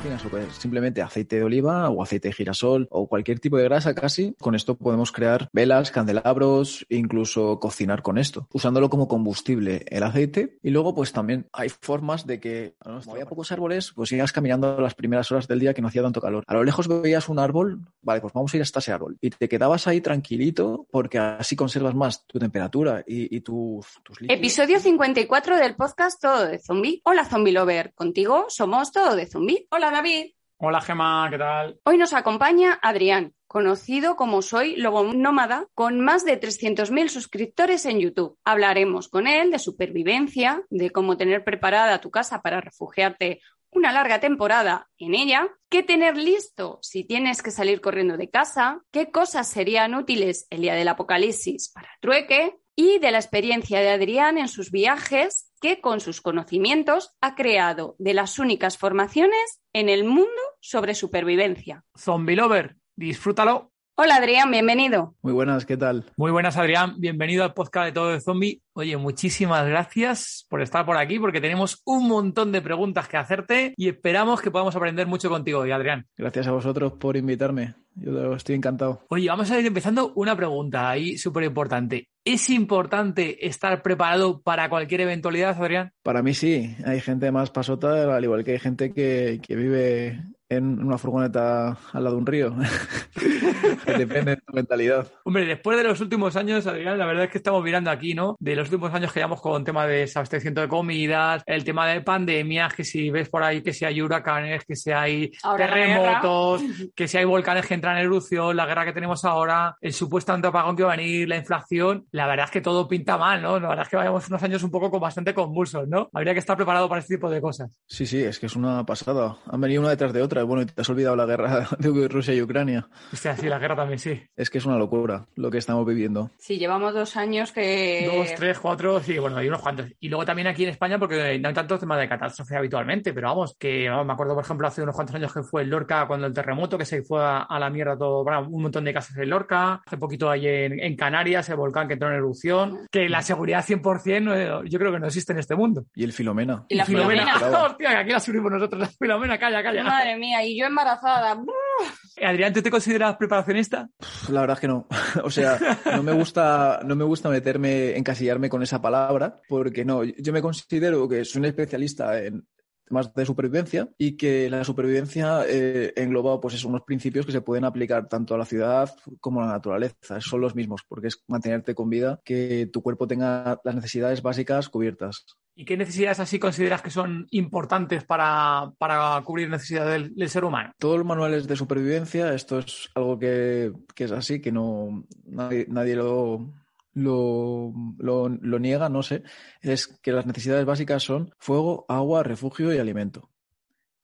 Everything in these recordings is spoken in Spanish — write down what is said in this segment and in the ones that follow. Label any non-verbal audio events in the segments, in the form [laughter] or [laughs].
O simplemente aceite de oliva o aceite de girasol o cualquier tipo de grasa casi. Con esto podemos crear velas, candelabros, incluso cocinar con esto, usándolo como combustible el aceite. Y luego pues también hay formas de que, como había pocos árboles, pues ibas caminando las primeras horas del día que no hacía tanto calor. A lo lejos veías un árbol, vale, pues vamos a ir hasta ese árbol. Y te quedabas ahí tranquilito porque así conservas más tu temperatura y, y tus, tus líquidos. Episodio 54 del podcast Todo de Zombie. Hola Zombie Lover, contigo somos Todo de Zombie. Hola David. Hola Gema, ¿qué tal? Hoy nos acompaña Adrián, conocido como Soy Lobo Nómada, con más de 300.000 suscriptores en YouTube. Hablaremos con él de supervivencia, de cómo tener preparada tu casa para refugiarte una larga temporada en ella, qué tener listo si tienes que salir corriendo de casa, qué cosas serían útiles el día del apocalipsis para trueque y de la experiencia de Adrián en sus viajes que con sus conocimientos ha creado de las únicas formaciones en el mundo sobre supervivencia. Zombie Lover, disfrútalo. Hola Adrián, bienvenido. Muy buenas, ¿qué tal? Muy buenas, Adrián. Bienvenido al podcast de Todo de Zombie. Oye, muchísimas gracias por estar por aquí porque tenemos un montón de preguntas que hacerte y esperamos que podamos aprender mucho contigo hoy, Adrián. Gracias a vosotros por invitarme. Yo estoy encantado. Oye, vamos a ir empezando una pregunta ahí súper importante. ¿Es importante estar preparado para cualquier eventualidad, Adrián? Para mí sí, hay gente más pasota, al igual que hay gente que, que vive en una furgoneta al lado de un río. [laughs] Depende de tu mentalidad. Hombre, después de los últimos años, Adrián, la verdad es que estamos mirando aquí, ¿no? De los últimos años que llevamos con tema de desabastecimiento de comidas, el tema de pandemias, que si ves por ahí que si hay huracanes, que si hay Ahora terremotos, que si hay volcanes que entran en erupción, la guerra que tenemos ahora, el supuesto apagón que va a venir, la inflación, la verdad es que todo pinta mal, ¿no? La verdad es que vayamos unos años un poco con bastante convulsos, ¿no? Habría que estar preparado para este tipo de cosas. Sí, sí, es que es una pasada. Han venido una detrás de otra. Bueno, y te has olvidado la guerra [laughs] de Rusia y Ucrania. Hostia, sí, la guerra también sí. Es que es una locura lo que estamos viviendo. Sí, llevamos dos años que... Dos, tres, cuatro, sí, bueno, hay unos cuantos. Y luego también aquí en España, porque no hay tantos temas de catástrofe habitualmente, pero vamos, que vamos, me acuerdo, por ejemplo, hace unos cuantos años que fue en Lorca cuando el terremoto, que se fue a, a la mierda todo, bueno, un montón de casas en Lorca. Hace poquito ahí en, en Canarias, el volcán que entró en erupción, que la seguridad 100% no, yo creo que no existe en este mundo. Y el Filomena. Y la Filomena, Filomena. [laughs] hostia, que aquí la subimos nosotros, la Filomena, calla, calla. Madre mía, y yo embarazada. [laughs] Adrián, ¿tú te consideras preparacionista? La verdad es que no. [laughs] O sea, no me gusta, no me gusta meterme, encasillarme con esa palabra, porque no, yo me considero que soy un especialista en temas de supervivencia y que la supervivencia eh, engloba pues eso, unos principios que se pueden aplicar tanto a la ciudad como a la naturaleza. Son los mismos, porque es mantenerte con vida, que tu cuerpo tenga las necesidades básicas cubiertas. ¿Y qué necesidades así consideras que son importantes para, para cubrir necesidades del, del ser humano? Todos los manuales de supervivencia, esto es algo que, que es así, que no nadie, nadie lo, lo, lo, lo niega, no sé, es que las necesidades básicas son fuego, agua, refugio y alimento.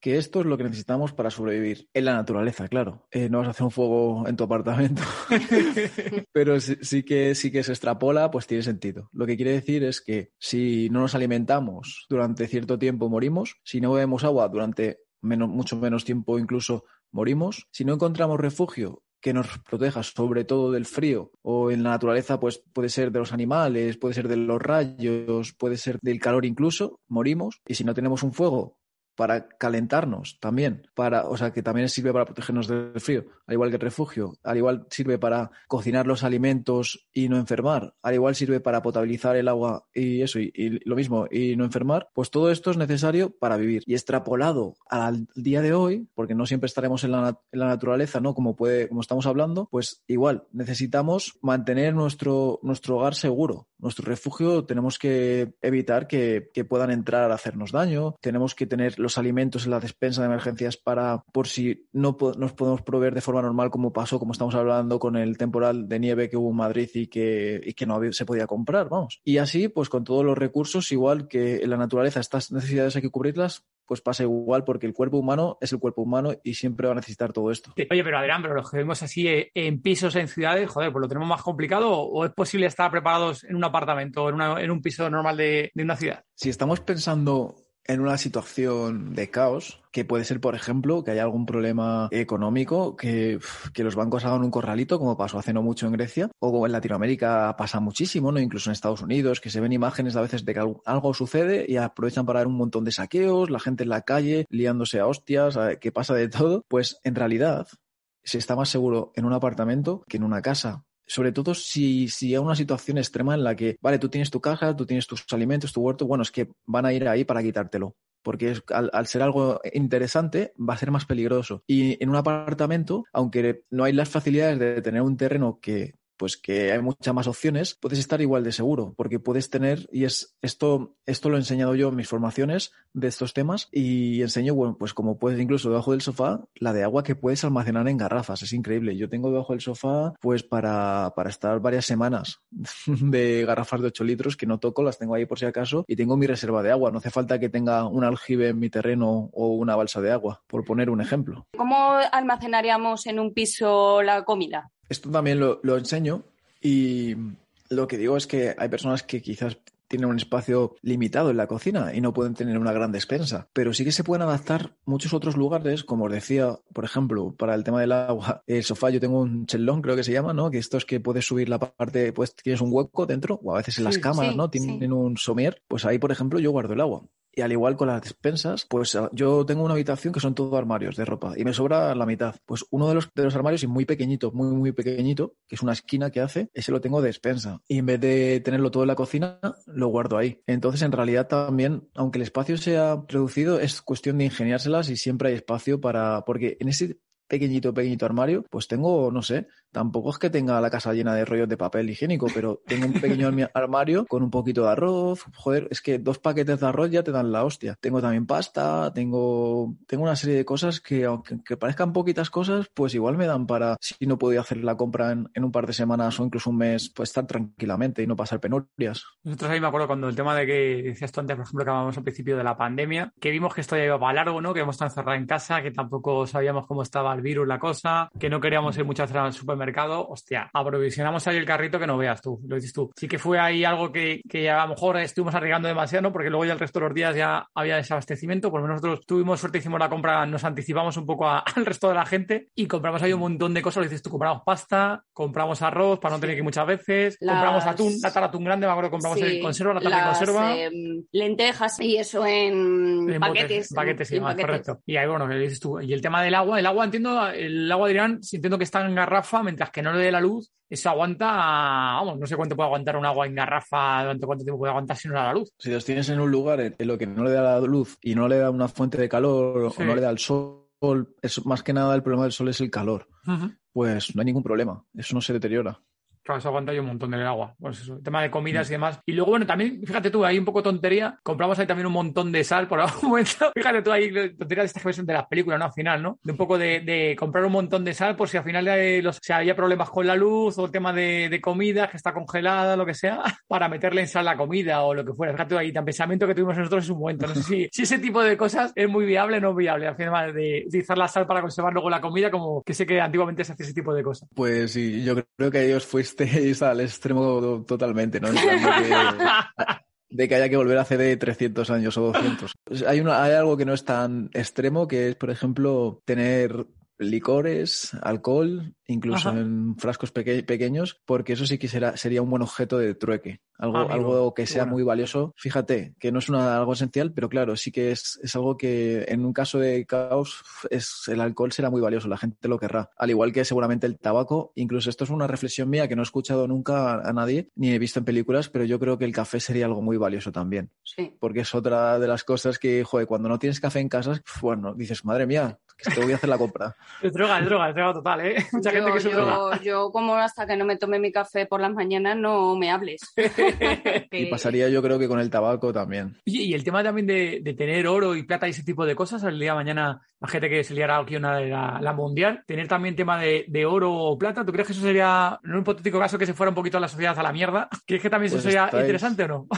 Que esto es lo que necesitamos para sobrevivir. En la naturaleza, claro. Eh, no vas a hacer un fuego en tu apartamento. [laughs] Pero sí, sí que, sí que se extrapola, pues tiene sentido. Lo que quiere decir es que si no nos alimentamos durante cierto tiempo, morimos. Si no bebemos agua durante menos, mucho menos tiempo, incluso morimos. Si no encontramos refugio que nos proteja sobre todo del frío o en la naturaleza pues puede ser de los animales, puede ser de los rayos, puede ser del calor incluso, morimos y si no tenemos un fuego para calentarnos también, para, o sea, que también sirve para protegernos del frío, al igual que el refugio, al igual sirve para cocinar los alimentos y no enfermar, al igual sirve para potabilizar el agua y eso, y, lo mismo, y no enfermar, pues todo esto es necesario para vivir. Y extrapolado al día de hoy, porque no siempre estaremos en la, en la naturaleza, ¿no? Como puede, como estamos hablando, pues igual necesitamos mantener nuestro, nuestro hogar seguro, nuestro refugio, tenemos que evitar que, que puedan entrar a hacernos daño, tenemos que tener los alimentos en la despensa de emergencias para, por si no nos podemos proveer de forma normal, como pasó, como estamos hablando con el temporal de nieve que hubo en Madrid y que, y que no se podía comprar, vamos. Y así, pues con todos los recursos, igual que en la naturaleza estas necesidades hay que cubrirlas, pues pasa igual porque el cuerpo humano es el cuerpo humano y siempre va a necesitar todo esto. Oye, pero Adrián, pero los que vemos así eh, en pisos, en ciudades, joder, pues lo tenemos más complicado o es posible estar preparados en un apartamento o en, en un piso normal de, de una ciudad? Si estamos pensando en una situación de caos, que puede ser, por ejemplo, que haya algún problema económico, que, que, los bancos hagan un corralito, como pasó hace no mucho en Grecia, o como en Latinoamérica pasa muchísimo, ¿no? Incluso en Estados Unidos, que se ven imágenes a veces de que algo sucede y aprovechan para dar un montón de saqueos, la gente en la calle liándose a hostias, que pasa de todo. Pues en realidad se está más seguro en un apartamento que en una casa sobre todo si, si hay una situación extrema en la que, vale, tú tienes tu caja, tú tienes tus alimentos, tu huerto, bueno, es que van a ir ahí para quitártelo. Porque al, al, ser algo interesante, va a ser más peligroso. Y en un apartamento, aunque no hay las facilidades de tener un terreno que pues que hay muchas más opciones, puedes estar igual de seguro, porque puedes tener, y es esto, esto lo he enseñado yo en mis formaciones de estos temas, y enseño, pues como puedes incluso debajo del sofá, la de agua que puedes almacenar en garrafas, es increíble. Yo tengo debajo del sofá, pues para, para estar varias semanas [laughs] de garrafas de 8 litros que no toco, las tengo ahí por si acaso, y tengo mi reserva de agua. No hace falta que tenga un aljibe en mi terreno o una balsa de agua, por poner un ejemplo. ¿Cómo almacenaríamos en un piso la comida? Esto también lo, lo, enseño y lo que digo es que hay personas que quizás tienen un espacio limitado en la cocina y no pueden tener una gran despensa, pero sí que se pueden adaptar muchos otros lugares, como os decía, por ejemplo, para el tema del agua, [laughs] el sofá yo tengo un chelón, creo que se llama, ¿no? Que esto es que puedes subir la parte, pues tienes un hueco dentro, o a veces en las cámaras, sí, ¿no? Tienen sí. un somier, pues ahí, por ejemplo, yo guardo el agua. Y al igual con las despensas, pues ah, yo tengo una habitación que son todo armarios de ropa y me sobra la mitad. Pues uno de los, de los armarios, y muy pequeñito, muy, muy pequeñito, que es una esquina que hace, ese lo tengo de despensa. Y en vez de tenerlo todo en la cocina, lo guardo ahí. Entonces, en realidad también, aunque el espacio sea reducido, es cuestión de ingeniárselas y siempre hay espacio para, porque en ese pequeñito, pequeñito armario, pues tengo, no sé, tampoco es que tenga la casa llena de rollos de papel higiénico, pero tengo un pequeño [laughs] armario con un poquito de arroz. Joder, es que dos paquetes de arroz ya te dan la hostia. Tengo también pasta, tengo, tengo una serie de cosas que, aunque que parezcan poquitas cosas, pues igual me dan para, si no puedo hacer la compra en, en, un par de semanas o incluso un mes, pues estar tranquilamente y no pasar penurias. Nosotros ahí me acuerdo cuando el tema de que decías tú antes, por ejemplo, que hablábamos al principio de la pandemia, que vimos que esto ya iba para largo, ¿no? Que hemos estado encerrados en casa, que tampoco sabíamos cómo estaba el virus, la cosa, que no queríamos ir muchas veces al supermercado, hostia, aprovisionamos ahí el carrito que no veas tú, lo dices tú. Sí que fue ahí algo que, que a lo mejor estuvimos arriesgando demasiado. Porque luego ya el resto de los días ya había desabastecimiento, por lo menos nosotros tuvimos suerte, hicimos la compra, nos anticipamos un poco a, [laughs] al resto de la gente y compramos ahí un montón de cosas, lo dices tú, compramos pasta, compramos arroz para no tener que ir muchas veces, las... compramos atún, la tala atún grande, me acuerdo, compramos sí, el conserva, la tala de conserva. Eh, lentejas y eso en, en paquetes. Paquetes, sí, en paquetes. correcto. Y ahí, bueno, dices tú. Y el tema del agua, el agua entiendo, el agua dirán, entiendo que está en garrafa, mientras que no le dé la luz, eso aguanta, vamos, no sé cuánto puede aguantar un agua en garrafa, durante cuánto tiempo puede aguantar si no le da la luz. Si los tienes en un lugar en lo que no le da la luz y no le da una fuente de calor sí. o no le da el sol, es, más que nada el problema del sol es el calor. Uh -huh. Pues no hay ningún problema, eso no se deteriora. Claro, eso aguanta yo un montón de agua. Pues eso, el tema de comidas y demás. Y luego, bueno, también, fíjate tú, hay un poco tontería. Compramos ahí también un montón de sal por algún [laughs] momento. Fíjate tú ahí, tontería de estas que ves de las películas, ¿no? Al final, ¿no? De un poco de, de comprar un montón de sal por si al final de los, si había problemas con la luz o el tema de, de, comida que está congelada, lo que sea, [laughs] para meterle en sal la comida o lo que fuera. Fíjate tú ahí, tan pensamiento que tuvimos nosotros en un momento. No sé si, [laughs] si ese tipo de cosas es muy viable o no viable. Al final, de utilizar la sal para conservar luego la comida, como que sé que antiguamente se hacía ese tipo de cosas. Pues sí, yo creo que ellos [laughs] fuisteis al extremo totalmente, ¿no? De que, haya que volver hace de 300 años o 200. Hay, una, hay algo que no es tan extremo, que es, por ejemplo, tener licores, alcohol, incluso Ajá. en frascos peque- pequeños, porque eso sí que será- sería un buen objeto de trueque. Algo, amigo, algo que sea bueno. muy valioso. Fíjate, que no es una, algo esencial, pero claro, sí que es, es algo que en un caso de caos es, el alcohol será muy valioso, la gente lo querrá. Al igual que seguramente el tabaco, incluso esto es una reflexión mía que no he escuchado nunca a, a nadie, ni he visto en películas, pero yo creo que el café sería algo muy valioso también Sí. porque es otra de las cosas que, joder, cuando no tienes café en casa, bueno, dices, madre mía, que te voy a hacer la compra. [laughs] Es droga, es droga, es droga total, ¿eh? [laughs] Mucha gente que se yo, droga. yo, como hasta que no me tome mi café por las mañanas, no me hables. [laughs] Y pasaría yo creo que con el tabaco también. Oye, y el tema también de, de tener oro y plata y ese tipo de cosas, el día de mañana la gente que se liara aquí una de la, la mundial, tener también tema de, de oro o plata, ¿tú crees que eso sería, en un hipotético caso, que se fuera un poquito la sociedad a la mierda? [laughs] ¿Crees que también eso Pues sería estáis- interesante o no? [laughs]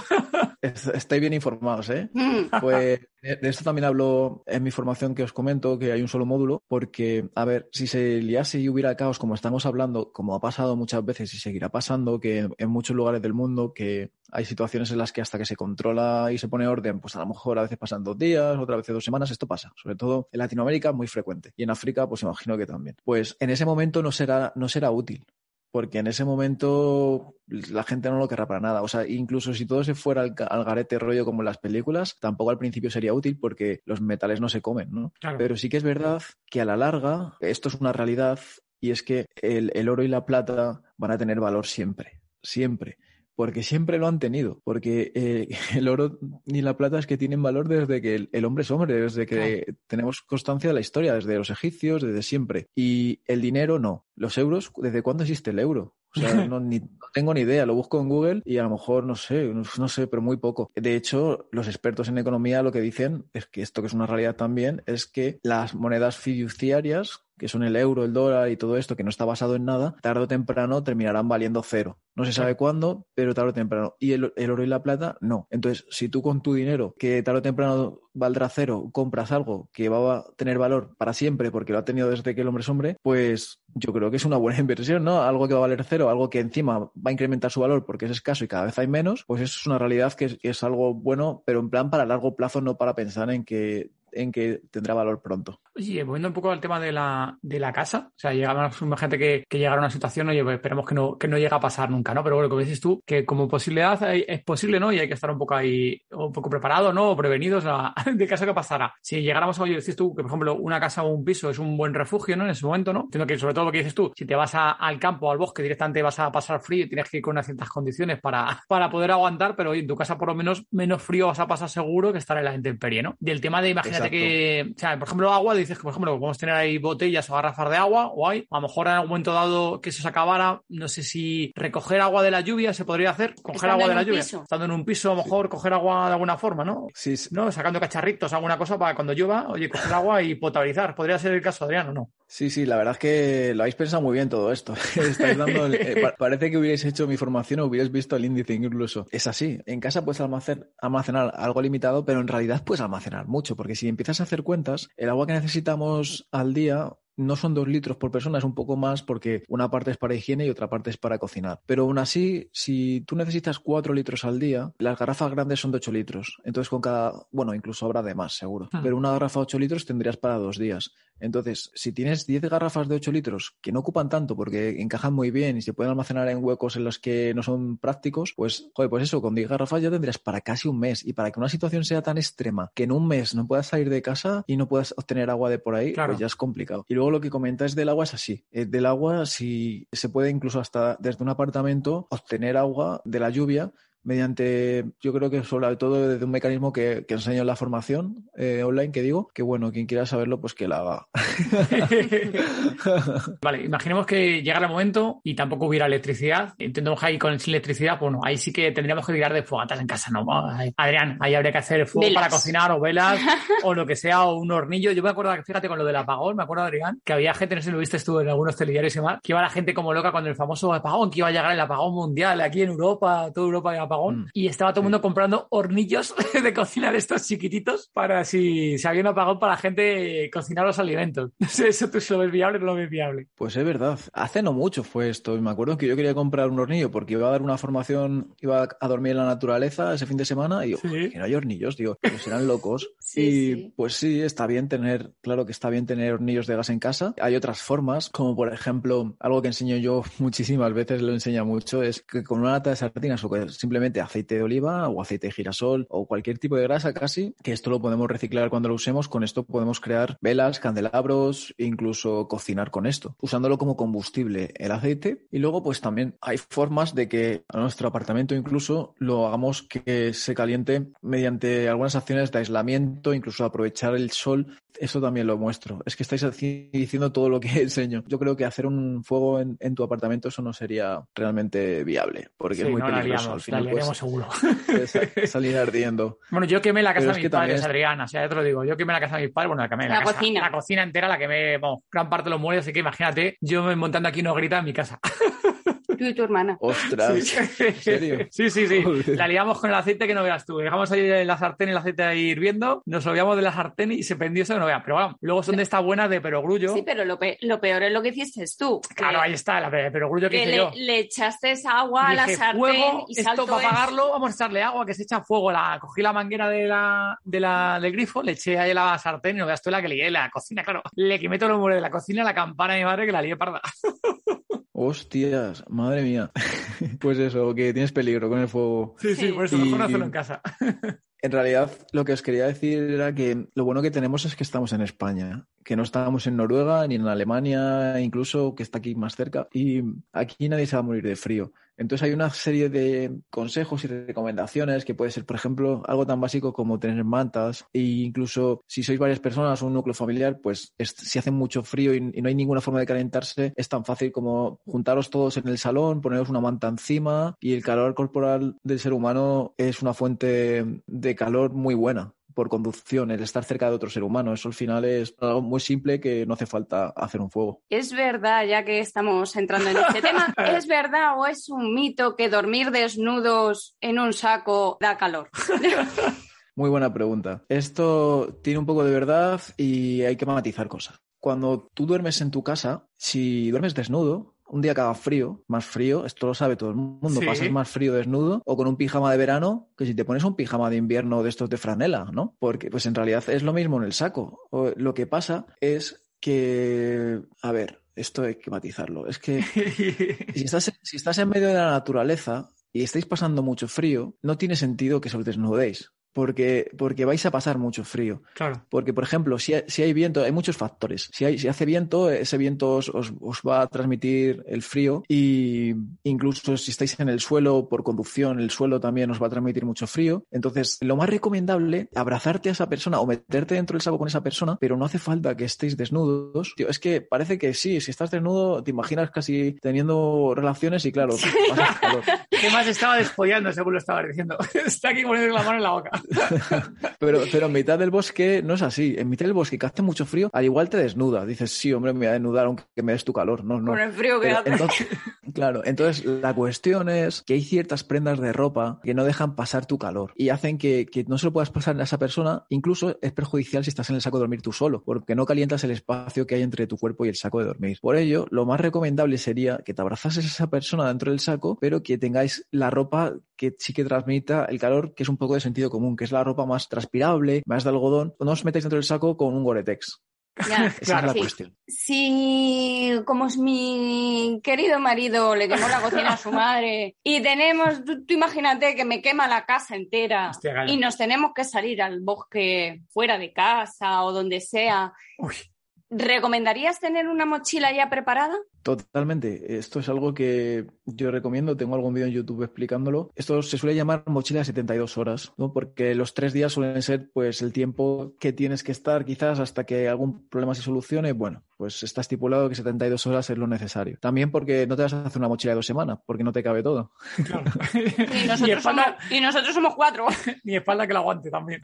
Es- Estáis bien informados, ¿eh? Mm, Pues de esto también hablo en mi formación que os comento, que hay un solo módulo, porque, a ver, si se liase y hubiera caos, como estamos hablando, como ha pasado muchas veces y seguirá pasando, que en muchos lugares del mundo, que hay situaciones en las que hasta que se controla y se pone orden, pues a lo mejor a veces pasan dos días, otra vez dos semanas, esto pasa. Sobre todo en Latinoamérica, muy frecuente. Y en África, pues imagino que también. Pues en ese momento no será, no será útil. Porque en ese momento la gente no lo querrá para nada. O sea, incluso si todo se fuera al, al garete rollo como en las películas, tampoco al principio sería útil porque los metales no se comen, ¿no? Claro. Pero sí que es verdad que a la larga esto es una realidad y es que el, el oro y la plata van a tener valor siempre, siempre. Porque siempre lo han tenido. Porque eh, [laughs] el oro ni la plata es que tienen valor desde que el, el hombre es hombre, desde que tenemos constancia de la historia, desde los egipcios, desde siempre. Y el dinero no. Los euros, ¿desde cuándo existe el euro? O sea, [laughs] no, ni- no tengo ni idea. Lo busco en Google y a lo mejor, no sé, no, no sé, pero muy poco. De hecho, los expertos en economía lo que dicen es que esto que es una realidad también es que las monedas fiduciarias, que son el euro, el dólar y todo esto, que no está basado en nada, tarde o temprano terminarán valiendo cero. No se sabe cuándo, pero tarde o temprano. Y el, el oro y la plata, no. Entonces, si tú con tu dinero, que tarde o temprano valdrá cero, compras algo que va a tener valor para siempre porque lo ha tenido desde que el hombre es hombre, pues yo creo que es una buena [laughs] inversión, ¿no? Algo que va a valer cero, algo que encima va a incrementar su valor porque es escaso y cada vez hay menos, pues eso es una realidad que es, que es algo bueno, pero en plan para largo plazo, no para pensar en que en que tendrá valor pronto. Oye, volviendo un poco al tema de la, de la casa, o sea, llegamos gente que, que llegara una situación, oye, pues esperemos que no, que no llegue a pasar nunca, ¿no? Pero bueno, como dices tú, que como posibilidad hay- es posible, ¿no? Y hay que estar un poco ahí, un poco preparados, ¿no? O prevenidos a, [laughs] de caso que pasara. Si llegáramos a, oye, dices tú, que por ejemplo, una casa o un piso es un buen refugio, ¿no? En ese momento, ¿no? Entiendo que sobre todo lo que dices tú, si te vas a- al campo o al bosque directamente vas a pasar frío y tienes que ir con unas ciertas condiciones para, [laughs] para poder aguantar, pero oye, en tu casa por lo menos menos frío vas a pasar seguro que estar en la intemperie, ¿no? Del tema de, imagínate Exacto. que, o sea, por ejemplo, agua, dices que, por ejemplo, podemos tener ahí botellas o garrafas de agua, o hay, a lo mejor en algún momento dado que eso se acabara, no sé si recoger agua de la lluvia se podría hacer, coger Estando agua de la lluvia, piso. estando en un piso, a lo mejor coger agua de alguna forma, ¿no? Sí, sí. ¿No? Sacando cacharritos, alguna cosa para cuando llueva, oye, coger agua y potabilizar. ¿Podría ser el caso, Adrián, o no? Sí, sí, la verdad es que lo habéis pensado muy bien todo esto. [laughs] Dando el- eh, pa- parece que hubierais hecho mi formación o hubierais visto el índice incluso. Es así. En casa puedes almacenar algo limitado, pero en realidad puedes almacenar mucho, porque si empiezas a hacer cuentas, el agua que necesitamos al día no son dos litros por persona, es un poco más porque una parte es para higiene y otra parte es para cocinar. Pero aún así, si tú necesitas cuatro litros al día, las garrafas grandes son de ocho litros. Entonces con cada, bueno, incluso habrá de más, seguro. Hmm. Pero una garrafa de ocho litros tendrías para dos días. Entonces, si tienes 10 garrafas de 8 litros que no ocupan tanto porque encajan muy bien y se pueden almacenar en huecos en los que no son prácticos, pues, joder, pues eso, con 10 garrafas ya tendrías para casi un mes. Y para que una situación sea tan extrema que en un mes no puedas salir de casa y no puedas obtener agua de por ahí, Claro. pues ya es complicado. Y luego lo que comentáis del agua es así. Eh, del agua, si se puede incluso hasta desde un apartamento obtener agua de la lluvia mediante, yo creo que sobre todo desde un mecanismo que, que enseño en la formación eh, online, que digo, que bueno, quien quiera saberlo, pues que la haga. [laughs] Vale, imaginemos que llegara el momento y tampoco hubiera electricidad. Entendemos que ahí con sin electricidad, bueno, ahí sí que tendríamos que tirar de fogatas en casa, ¿no? Ay, Adrián, ahí habría que hacer fuego Velas. para cocinar o velas [laughs] o lo que sea, o un hornillo. Yo me acuerdo, que, fíjate, con lo del apagón, me acuerdo, Adrián, que había gente, no sé si lo viste tú en algunos telediarios y demás, que iba la gente como loca con el famoso apagón, que iba a llegar el apagón mundial aquí en Europa, toda Europa iba a apagón Mm. y estaba todo el mundo comprando hornillos [laughs] de cocina de estos chiquititos para si se había un apagón para la gente cocinar los alimentos. [laughs] No sé, eso tú si lo ves viable o no lo ves viable. Pues es verdad. Hace no mucho fue esto. Y me acuerdo que yo quería comprar un hornillo porque iba a dar una formación, iba a dormir en la naturaleza ese fin de semana y digo, Sí. "Joder, que no hay hornillos, digo, que serán locos. [laughs] Sí, y sí. pues sí, está bien tener, claro que está bien tener hornillos de gas en casa. Hay otras formas, como por ejemplo, algo que enseño yo muchísimas veces, lo enseña mucho, es que con una lata de sardinas o con simplemente aceite de oliva o aceite de girasol o cualquier tipo de grasa casi, que esto lo podemos reciclar cuando lo usemos, con esto podemos crear velas, candelabros, incluso cocinar con esto, usándolo como combustible el aceite. Y luego pues también hay formas de que a nuestro apartamento incluso lo hagamos que se caliente mediante algunas acciones de aislamiento, incluso aprovechar el sol. Eso también lo muestro. Es que estáis diciendo todo lo que [laughs] enseño. Yo creo que hacer un fuego en, en tu apartamento eso no sería realmente viable, porque Sí, es muy no peligroso. Al final la liaremos pues, seguro. salir ardiendo. [laughs] Bueno, yo quemé la casa Pero de mis padres, también Adriana, o sea, ya te lo digo, yo quemé la casa de mis padres, bueno, la quemé, La casa- cocina. la cocina entera, la quemé, vamos, gran parte de los muebles, así que imagínate, yo montando aquí una grita en mi casa. [laughs] Tú y tu hermana. Ostras. Sí. ¿En serio? Sí, sí, sí. Joder. La liamos con el aceite que no veas tú. Dejamos ahí en la sartén el aceite ahí hirviendo, nos olvidamos de la sartén y se prendió eso que no veas. Pero bueno, luego son de estas buenas de perogrullo. Sí, pero lo, pe- lo peor es lo que hiciste tú. Claro, ahí está, la de perogrullo que, que hice le, yo. le echaste esa agua a la sartén fuego, y esto saltó para apagarlo, vamos a echarle agua, que se echa fuego. La, cogí la manguera de la, de la, del grifo, le eché ahí la sartén y no veas tú la que lié, la cocina, claro. Le quemé todos los muebles de la cocina, la campana de mi madre que la lié parda. Hostias, madre mía. [laughs] Pues eso, que tienes peligro con el fuego. Sí, sí, por eso Y- mejor no hacerlo en casa. En realidad, lo que os quería decir era que lo bueno que tenemos es que estamos en España, que no estamos en Noruega ni en Alemania, incluso que está aquí más cerca, y aquí nadie se va a morir de frío. Entonces hay una serie de consejos y recomendaciones que puede ser, por ejemplo, algo tan básico como tener mantas e incluso si sois varias personas o un núcleo familiar, pues es- si hace mucho frío y, y no hay ninguna forma de calentarse, es tan fácil como juntaros todos en el salón, poneros una manta encima y el calor corporal del ser humano es una fuente de calor muy buena por conducción, el estar cerca de otro ser humano. Eso al final es algo muy simple que no hace falta hacer un fuego. Es verdad, ya que estamos entrando en este tema, [laughs] ¿es verdad o es un mito que dormir desnudos en un saco da calor? [laughs] Muy buena pregunta. Esto tiene un poco de verdad y hay que matizar cosas. Cuando tú duermes en tu casa, si duermes desnudo, un día que haga frío, más frío, esto lo sabe todo el mundo, Sí. pasas más frío desnudo o con un pijama de verano que si te pones un pijama de invierno de estos de franela, ¿no? Porque pues en realidad es lo mismo en el saco. O- lo que pasa es que, a ver, esto hay que matizarlo. Es que [laughs] si estás, si estás en medio de la naturaleza y estáis pasando mucho frío, no tiene sentido que os desnudéis. Porque, porque vais a pasar mucho frío. claro. Porque, por ejemplo, si hay, si hay viento, hay muchos factores. Si, hay, si hace viento, ese viento os, os- os va a transmitir el frío y incluso si estáis en el suelo por conducción, el suelo también os va a transmitir mucho frío. Entonces, lo más recomendable, abrazarte a esa persona o meterte dentro del saco con esa persona, pero no hace falta que estéis desnudos. Tío, es que parece que sí, si estás desnudo, te imaginas casi teniendo relaciones y claro, pasas calor. [laughs] ¿Qué más estaba despollando según lo estaba diciendo? [laughs] Está aquí poniendo la mano en la boca. [laughs] Pero, pero en mitad del bosque no es así. En mitad del bosque que hace mucho frío, al igual te desnuda. Dices, sí, hombre, me voy a desnudar aunque me des tu calor. No, no. Con el frío que hace. entonces- [laughs] claro, entonces la cuestión es que hay ciertas prendas de ropa que no dejan pasar tu calor y hacen que, que no se lo puedas pasar a esa persona. Incluso es perjudicial si estás en el saco de dormir tú solo, porque no calientas el espacio que hay entre tu cuerpo y el saco de dormir. Por ello, lo más recomendable sería que te abrazases a esa persona dentro del saco, pero que tengáis la ropa que sí que transmita el calor, que es un poco de sentido común, que es la ropa más transpirable, más de algodón. No os metáis dentro del saco con un Gore-Tex. Ya. Esa Claro, es la sí. cuestión. Si, como es mi querido marido, le quemó la cocina a su madre y tenemos, tú, tú imagínate que me quema la casa entera Hostia, y nos tenemos que salir al bosque fuera de casa o donde sea, Uy, ¿recomendarías tener una mochila ya preparada? Totalmente. Esto es algo que yo recomiendo. Tengo algún vídeo en YouTube explicándolo. Esto se suele llamar mochila de 72 horas, ¿no? Porque los tres días suelen ser, pues, el tiempo que tienes que estar quizás hasta que algún problema se solucione. Bueno, pues está estipulado que 72 horas es lo necesario. También porque no te vas a hacer una mochila de dos semanas, porque no te cabe todo. claro. Y [laughs] y, nosotros, somos, y nosotros somos cuatro. [laughs] y espalda que la aguante también.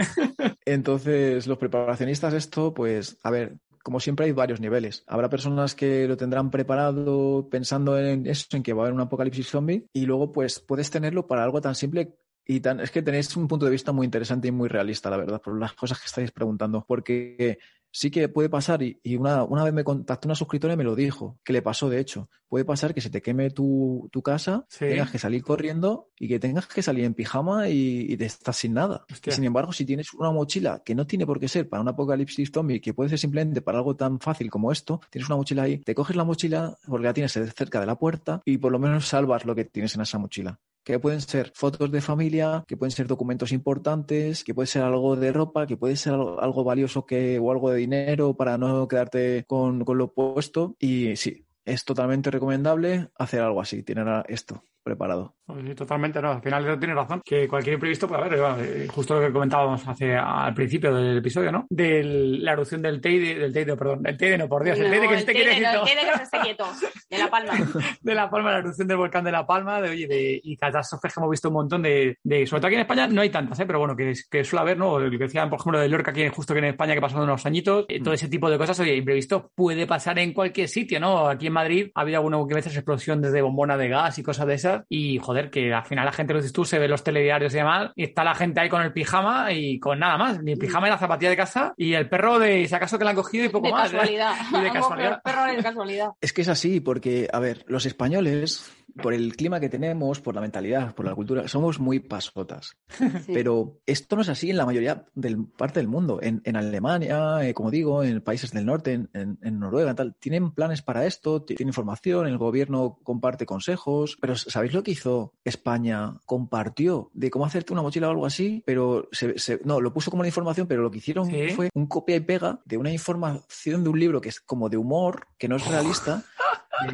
Entonces, los preparacionistas, esto, pues, a ver, como siempre hay varios niveles. Habrá personas que lo tendrán preparado pensando en eso, en que va a haber un apocalipsis zombie, y luego pues puedes tenerlo para algo tan simple y tan, es que tenéis un punto de vista muy interesante y muy realista, la verdad, por las cosas que estáis preguntando. Porque sí que puede pasar, y, una, una, vez me contactó una suscriptora y me lo dijo, que le pasó de hecho. Puede pasar que se te queme tu, tu casa, tengas que salir corriendo y que tengas que salir en pijama y, te estás sin nada. Y sin embargo, si tienes una mochila que no tiene por qué ser para un apocalipsis zombie, que puede ser simplemente para algo tan fácil como esto, tienes una mochila ahí, te coges la mochila porque la tienes cerca de la puerta y por lo menos salvas lo que tienes en esa mochila que pueden ser fotos de familia, que pueden ser documentos importantes, que puede ser algo de ropa, que puede ser algo, valioso que, o algo de dinero para no quedarte con, con lo puesto. Y sí, es totalmente recomendable hacer algo así, tener esto preparado. totalmente, no. Al final tiene razón. Que cualquier imprevisto puede haber. Eh, justo lo que comentábamos hace al principio del episodio, ¿no? De la erupción del Teide, del Teide, perdón. El Teide no, por Dios. el Teide que se esté quieto. el [laughs] Teide que se esté quieto. De La Palma. de La Palma, la erupción del volcán de La Palma. De, oye, de, y catástrofes que hemos visto un montón de, de, Sobre todo aquí en España no hay tantas, ¿eh? Pero bueno, que, que suele haber, ¿no? Lo que decían, por ejemplo, de Lorca aquí justo aquí en España que pasado unos añitos. Eh, todo ese tipo de cosas, oye, imprevisto puede pasar en cualquier sitio, ¿no? Aquí en Madrid ha habido alguna veces explosión desde bombona de gas y cosas de esas. Y, joder, que al final la gente, lo dices tú, se ve los telediarios y demás, y está la gente ahí con el pijama y con nada más. Ni el pijama y la zapatilla de casa y el perro de, si acaso que la han cogido y poco más. ¿eh? Casualidad. [laughs] Y de [laughs] casualidad. perro de casualidad. Es que es así, porque, a ver, los españoles por el clima que tenemos, por la mentalidad, por la cultura, somos muy pasotas. [laughs] Pero esto no es así en la mayoría del parte del mundo. En, Alemania, eh, como digo, en países del norte, en, en, Noruega, tal, tienen planes para esto, tienen información, el gobierno comparte consejos. Pero ¿sabéis lo que hizo España? Compartió de cómo hacerte una mochila o algo así, pero se, no, lo puso como una información, pero lo que hicieron fue un copia y pega de una información de un libro que es como de humor, que no es realista. [laughs]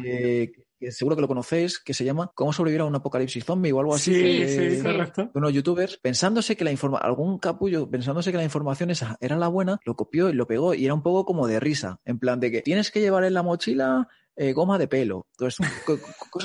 Eh, seguro que lo conocéis, que se llama ¿Cómo sobrevivir a un apocalipsis zombie o algo así? Sí, sí, correcto. Unos youtubers, pensándose que la información, algún capullo, pensándose que la información esa era la buena, lo copió y lo pegó y era un poco como de risa, en plan de que tienes que llevar en la mochila eh, goma de pelo, entonces,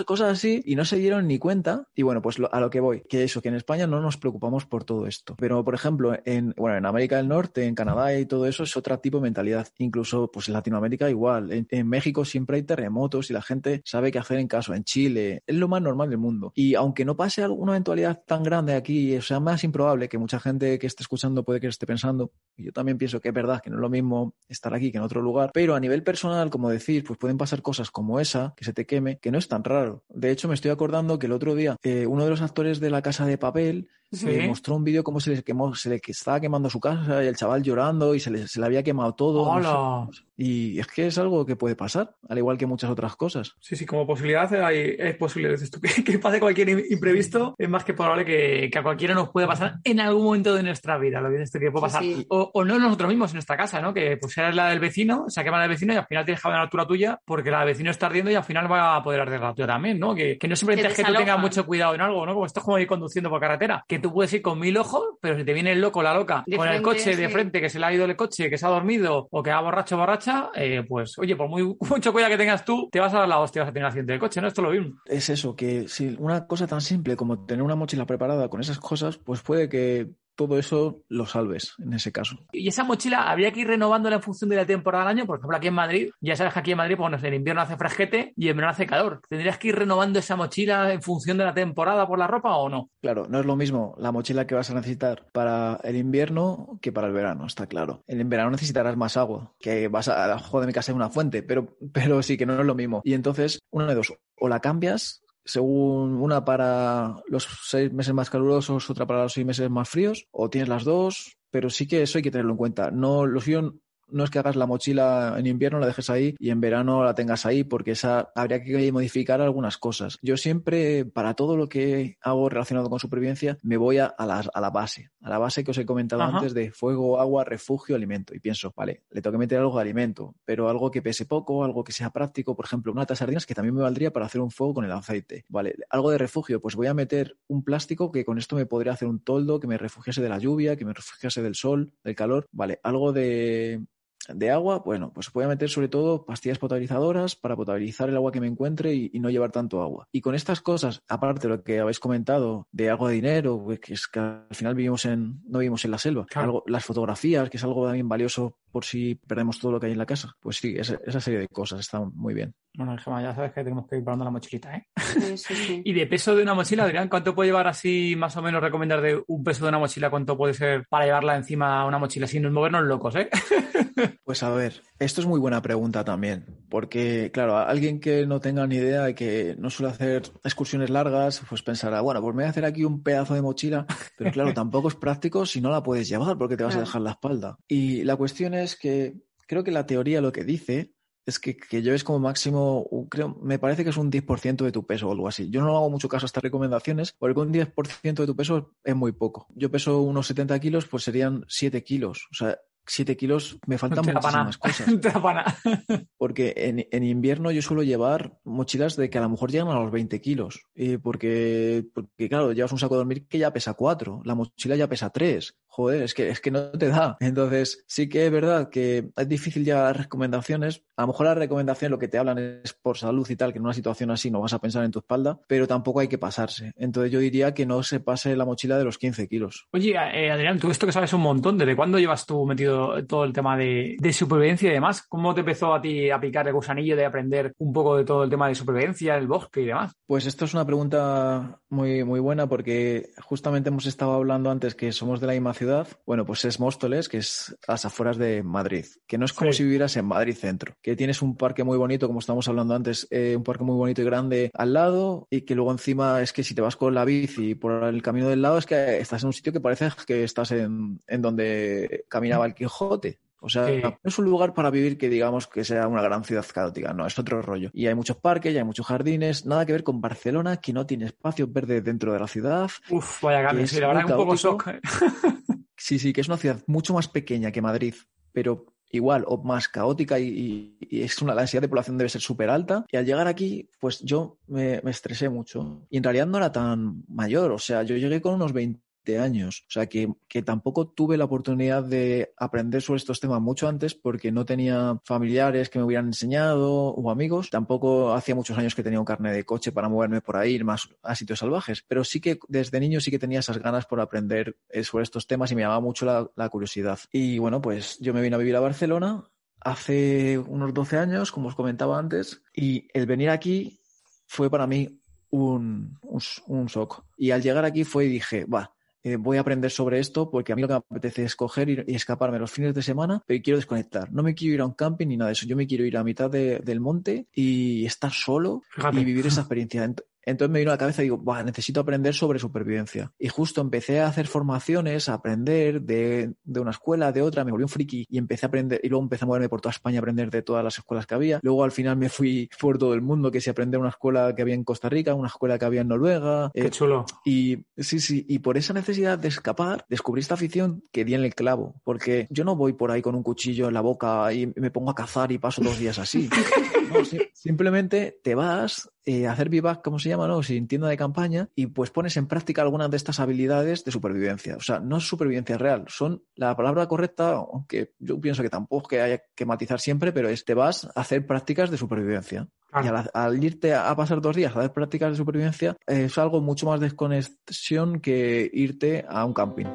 cosas, así, y no se dieron ni cuenta. Y bueno, pues a lo que voy, que eso, que en España no nos preocupamos por todo esto. Pero, por ejemplo, en, bueno, en América del Norte, en Canadá y todo eso es otro tipo de mentalidad. Incluso, pues en Latinoamérica igual. En, México siempre hay terremotos y la gente sabe qué hacer en caso. En Chile, es lo más normal del mundo. Y aunque no pase alguna eventualidad tan grande aquí, o sea, más improbable que mucha gente que esté escuchando puede que esté pensando, y yo también pienso que es verdad que no es lo mismo estar aquí que en otro lugar, pero a nivel personal, como decir, pues pueden pasar cosas como esa, que se te queme, que no es tan raro. De hecho, me estoy acordando que el otro día eh, uno de los actores de La Casa de Papel me mostró un vídeo cómo se le quemó, se le estaba quemando su casa y el chaval llorando y se le, se le había quemado todo. y es que es algo que puede pasar, al igual que muchas otras cosas. Sí, sí, como posibilidad hay, es posible. [laughs] Que, que, pase cualquier imprevisto es más que probable que, que, a cualquiera nos pueda pasar en algún momento de nuestra vida. Lo que esto que puede pasar. O, o, no nosotros mismos en nuestra casa, ¿no? Que pues eres la del vecino, se quema la del vecino y al final tienes que a la altura tuya porque la del vecino está ardiendo y al final va a poder arder la tuya también, ¿no? Que, que no siempre es que tú tengas mucho cuidado en algo, ¿no? Como esto es como ir conduciendo por carretera, que tú puedes ir con mil ojos, pero si te viene el loco, la loca, con el coche de frente, que se le ha ido el coche, que se ha dormido o que va borracho borracha, eh, pues oye, por muy [laughs] mucho cuidado que tengas tú, te vas a dar la hostia, vas a tener accidente de coche, ¿no? Esto lo vimos. Es eso, que si una cosa tan simple como tener una mochila preparada con esas cosas, pues puede que todo eso lo salves en ese caso. Y esa mochila habría que ir renovándola en función de la temporada del año. Por ejemplo, aquí en Madrid, ya sabes que aquí en Madrid, pues, en invierno hace fresquete y en verano hace calor. ¿Tendrías que ir renovando esa mochila en función de la temporada por la ropa o no? Claro, no es lo mismo la mochila que vas a necesitar para el invierno que para el verano, está claro. En el verano necesitarás más agua, que vas a, joder, mi casa hay una fuente, pero, pero sí que no es lo mismo. Y entonces, una de dos, o la cambias según una para los seis meses más calurosos, otra para los seis meses más fríos, o tienes las dos, pero sí que eso hay que tenerlo en cuenta. No, lo suyo no es que hagas la mochila en invierno, la dejes ahí y en verano la tengas ahí, porque esa habría que modificar algunas cosas. Yo siempre, para todo lo que hago relacionado con supervivencia, me voy a, la, a la base, a la base que os he comentado antes de fuego, agua, refugio, alimento. Y pienso, vale, le tengo que meter algo de alimento, pero algo que pese poco, algo que sea práctico, por ejemplo, una de sardinas que también me valdría para hacer un fuego con el aceite. Vale, algo de refugio, pues voy a meter un plástico que con esto me podría hacer un toldo que me refugiase de la lluvia, que me refugiase del sol, del calor. Vale, algo de de agua, bueno, pues voy a meter sobre todo pastillas potabilizadoras para potabilizar el agua que me encuentre y, no llevar tanto agua. Y con estas cosas, aparte de lo que habéis comentado de algo de dinero, que es que al final vivimos en, no vivimos en la selva, algo, las fotografías, que es algo también valioso por si perdemos todo lo que hay en la casa. Pues sí, esa, esa serie de cosas está muy bien. Bueno, Gemma, ya sabes que tenemos que ir parando la mochilita, ¿eh? Sí, sí, sí. [laughs] y de peso de una mochila, Adrián, ¿cuánto puede llevar así, más o menos, recomendar de un peso de una mochila? ¿Cuánto puede ser para llevarla encima a una mochila sin movernos locos, eh? [laughs] pues a ver, esto es muy buena pregunta también, porque, claro, alguien que no tenga ni idea y que no suele hacer excursiones largas, pues pensará, bueno, pues me voy a hacer aquí un pedazo de mochila, pero claro, [laughs] tampoco es práctico si no la puedes llevar porque te vas a dejar la espalda. Y la cuestión es que creo que la teoría lo que dice es que, que lleves como máximo, creo, me parece que es un 10% de tu peso o algo así. Yo no hago mucho caso a estas recomendaciones, porque un 10% de tu peso es muy poco. Yo peso unos 70 kilos, pues serían 7 kilos. O sea, 7 kilos, me [laughs] faltan muchísimas cosas. [laughs] [laughs] porque en, en, invierno yo suelo llevar mochilas de que a lo mejor llegan a los 20 kilos. Eh, porque, porque, claro, llevas un saco de dormir que ya pesa 4, la mochila ya pesa 3 joder, es que, es que no te da. Entonces, sí que es verdad que es difícil llegar a las recomendaciones. A lo mejor la recomendación lo que te hablan es por salud y tal, que en una situación así no vas a pensar en tu espalda, pero tampoco hay que pasarse. Entonces yo diría que no se pase la mochila de los 15 kilos. Oye, eh, Adrián, tú esto que sabes un montón, ¿desde cuándo llevas tú metido todo el tema de, supervivencia y demás? ¿Cómo te empezó a ti a picar el gusanillo de aprender un poco de todo el tema de supervivencia, el bosque y demás? Pues esto es una pregunta muy, muy buena porque justamente hemos estado hablando antes que somos de la misma ciudad bueno, pues es Móstoles, que es a las afueras de Madrid, que no es como si vivieras en Madrid centro, que tienes un parque muy bonito, como estábamos hablando antes, eh, un parque muy bonito y grande al lado, y que luego encima es que si te vas con la bici por el camino del lado, es que estás en un sitio que parece que estás en, en donde caminaba el Quijote. O sea, no es un lugar para vivir que digamos que sea una gran ciudad caótica, no, es otro rollo. Y hay muchos parques, y hay muchos jardines, nada que ver con Barcelona, que no tiene espacio verde dentro de la ciudad. Uf, vaya ganas, sí, la verdad un poco shock. [laughs] sí, sí, que es una ciudad mucho más pequeña que Madrid, pero igual o más caótica y, es una la densidad de población debe ser súper alta. Y al llegar aquí, pues yo me, me, estresé mucho. Y en realidad no era tan mayor, o sea, yo llegué con unos 20 años. O sea que, tampoco tuve la oportunidad de aprender sobre estos temas mucho antes porque no tenía familiares que me hubieran enseñado o amigos. Tampoco hacía muchos años que tenía un carnet de coche para moverme por ahí, más a sitios salvajes. Pero sí que desde niño sí que tenía esas ganas por aprender eh, sobre estos temas y me llamaba mucho la, curiosidad. Y bueno, pues yo me vine a vivir a Barcelona hace unos 12 años, como os comentaba antes, y el venir aquí fue para mí un, un shock. Y al llegar aquí fue y dije, va, eh, voy a aprender sobre esto porque a mí lo que me apetece es coger y, escaparme los fines de semana, pero quiero desconectar. No me quiero ir a un camping ni nada de eso. Yo me quiero ir a mitad del monte y estar solo y vivir esa experiencia. Entonces me vino a la cabeza y digo, necesito aprender sobre supervivencia. Y justo empecé a hacer formaciones, a aprender de, de, una escuela, de otra, me volví un friki y empecé a aprender, y luego empecé a moverme por toda España a aprender de todas las escuelas que había. Luego al final me fui por todo el mundo, que si aprender una escuela que había en Costa Rica, una escuela que había en Noruega. Qué eh, chulo. Y sí, sí, y por esa necesidad de escapar, descubrí esta afición que di en el clavo, porque yo no voy por ahí con un cuchillo en la boca y me pongo a cazar y paso dos días así. [laughs] simplemente te vas eh, hacer vivac, como se llama, ¿no? Sin tienda de campaña, y pues pones en práctica algunas de estas habilidades de supervivencia. O sea, no es supervivencia real, son la palabra correcta, aunque yo pienso que tampoco que haya que matizar siempre, pero es te vas a hacer prácticas de supervivencia. Y al, irte a, pasar dos días a hacer prácticas de supervivencia, es algo mucho más desconexión que irte a un camping.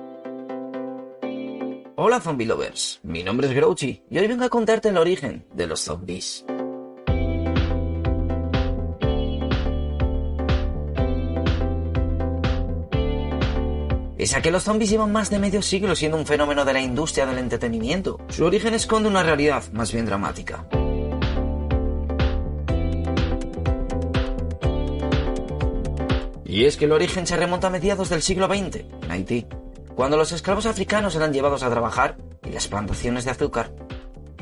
Hola zombie lovers, mi nombre es Grouchy y hoy vengo a contarte el origen de los zombies. Pese a que los zombies llevan más de medio siglo siendo un fenómeno de la industria del entretenimiento, su origen esconde una realidad más bien dramática. Y es que el origen se remonta a mediados del siglo XX, en Haití, cuando los esclavos africanos eran llevados a trabajar en las plantaciones de azúcar.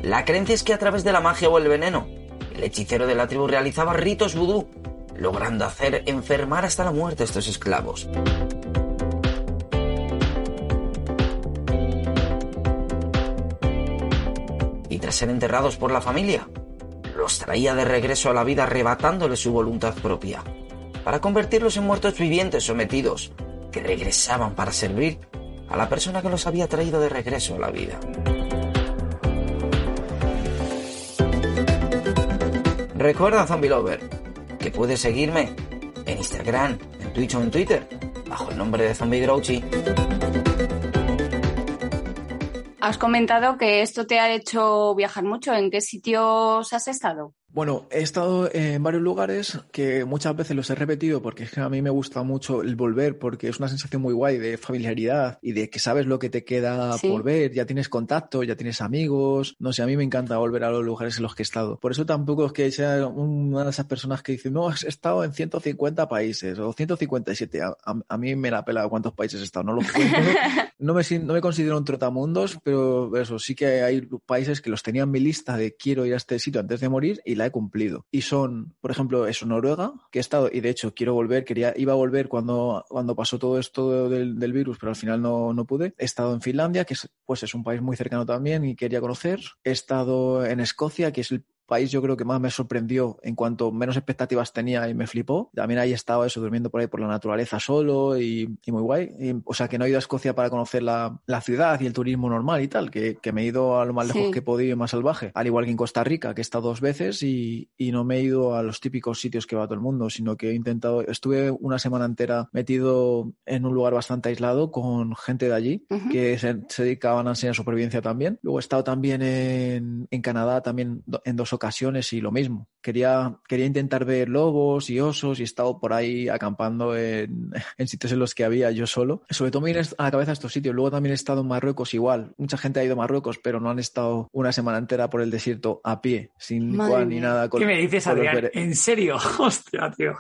La creencia es que a través de la magia o el veneno, el hechicero de la tribu realizaba ritos vudú, logrando hacer enfermar hasta la muerte a estos esclavos. ser enterrados por la familia, los traía de regreso a la vida arrebatándole su voluntad propia, para convertirlos en muertos vivientes sometidos, que regresaban para servir a la persona que los había traído de regreso a la vida. Recuerda, Zombie Lover, que puedes seguirme en Instagram, en Twitch o en Twitter, bajo el nombre de Zombie Grouchy. Has comentado que esto te ha hecho viajar mucho. ¿En qué sitios has estado? Bueno, he estado en varios lugares que muchas veces los he repetido porque es que a mí me gusta mucho el volver porque es una sensación muy guay de familiaridad y de que sabes lo que te queda Sí. por ver, ya tienes contacto, ya tienes amigos, no sé, a mí me encanta volver a los lugares en los que he estado. Por eso tampoco es que sea una de esas personas que dicen, no, he estado en 150 países o 157. A, a- a mí me la pela cuántos países he estado, no lo cuento. [laughs] No me, sin- no me considero un trotamundos, pero eso sí que hay países que los tenía en mi lista de quiero ir a este sitio antes de morir y la he cumplido. Y son, por ejemplo, eso, Noruega, que he estado, y de hecho quiero volver, quería, iba a volver cuando, cuando pasó todo esto del, del virus, pero al final no, no pude. He estado en Finlandia, que es, pues es un país muy cercano también y quería conocer. He estado en Escocia, que es el país yo creo que más me sorprendió en cuanto menos expectativas tenía y me flipó. También ahí estaba eso, durmiendo por ahí por la naturaleza solo y, y muy guay. Y, o sea, que no he ido a Escocia para conocer la, la ciudad y el turismo normal y tal, que, que me he ido a lo más lejos Sí. que he podido y más salvaje. Al igual que en Costa Rica, que he estado dos veces y, y no me he ido a los típicos sitios que va todo el mundo, sino que he intentado, estuve una semana entera metido en un lugar bastante aislado con gente de allí Ujú. que se, se dedicaban a enseñar supervivencia también. Luego he estado también en, en Canadá también en dos ocasiones y lo mismo. Quería, quería intentar ver lobos y osos y he estado por ahí acampando en, [laughs] en sitios en los que había yo solo. Sobre todo me viene a la cabeza estos sitios. Luego también he estado en Marruecos igual. Mucha gente ha ido a Marruecos, pero no han estado una semana entera por el desierto a pie, sin cual ni nada. con- ¿Qué me dices, Adrián? ¿En serio? [laughs] Hostia, tío.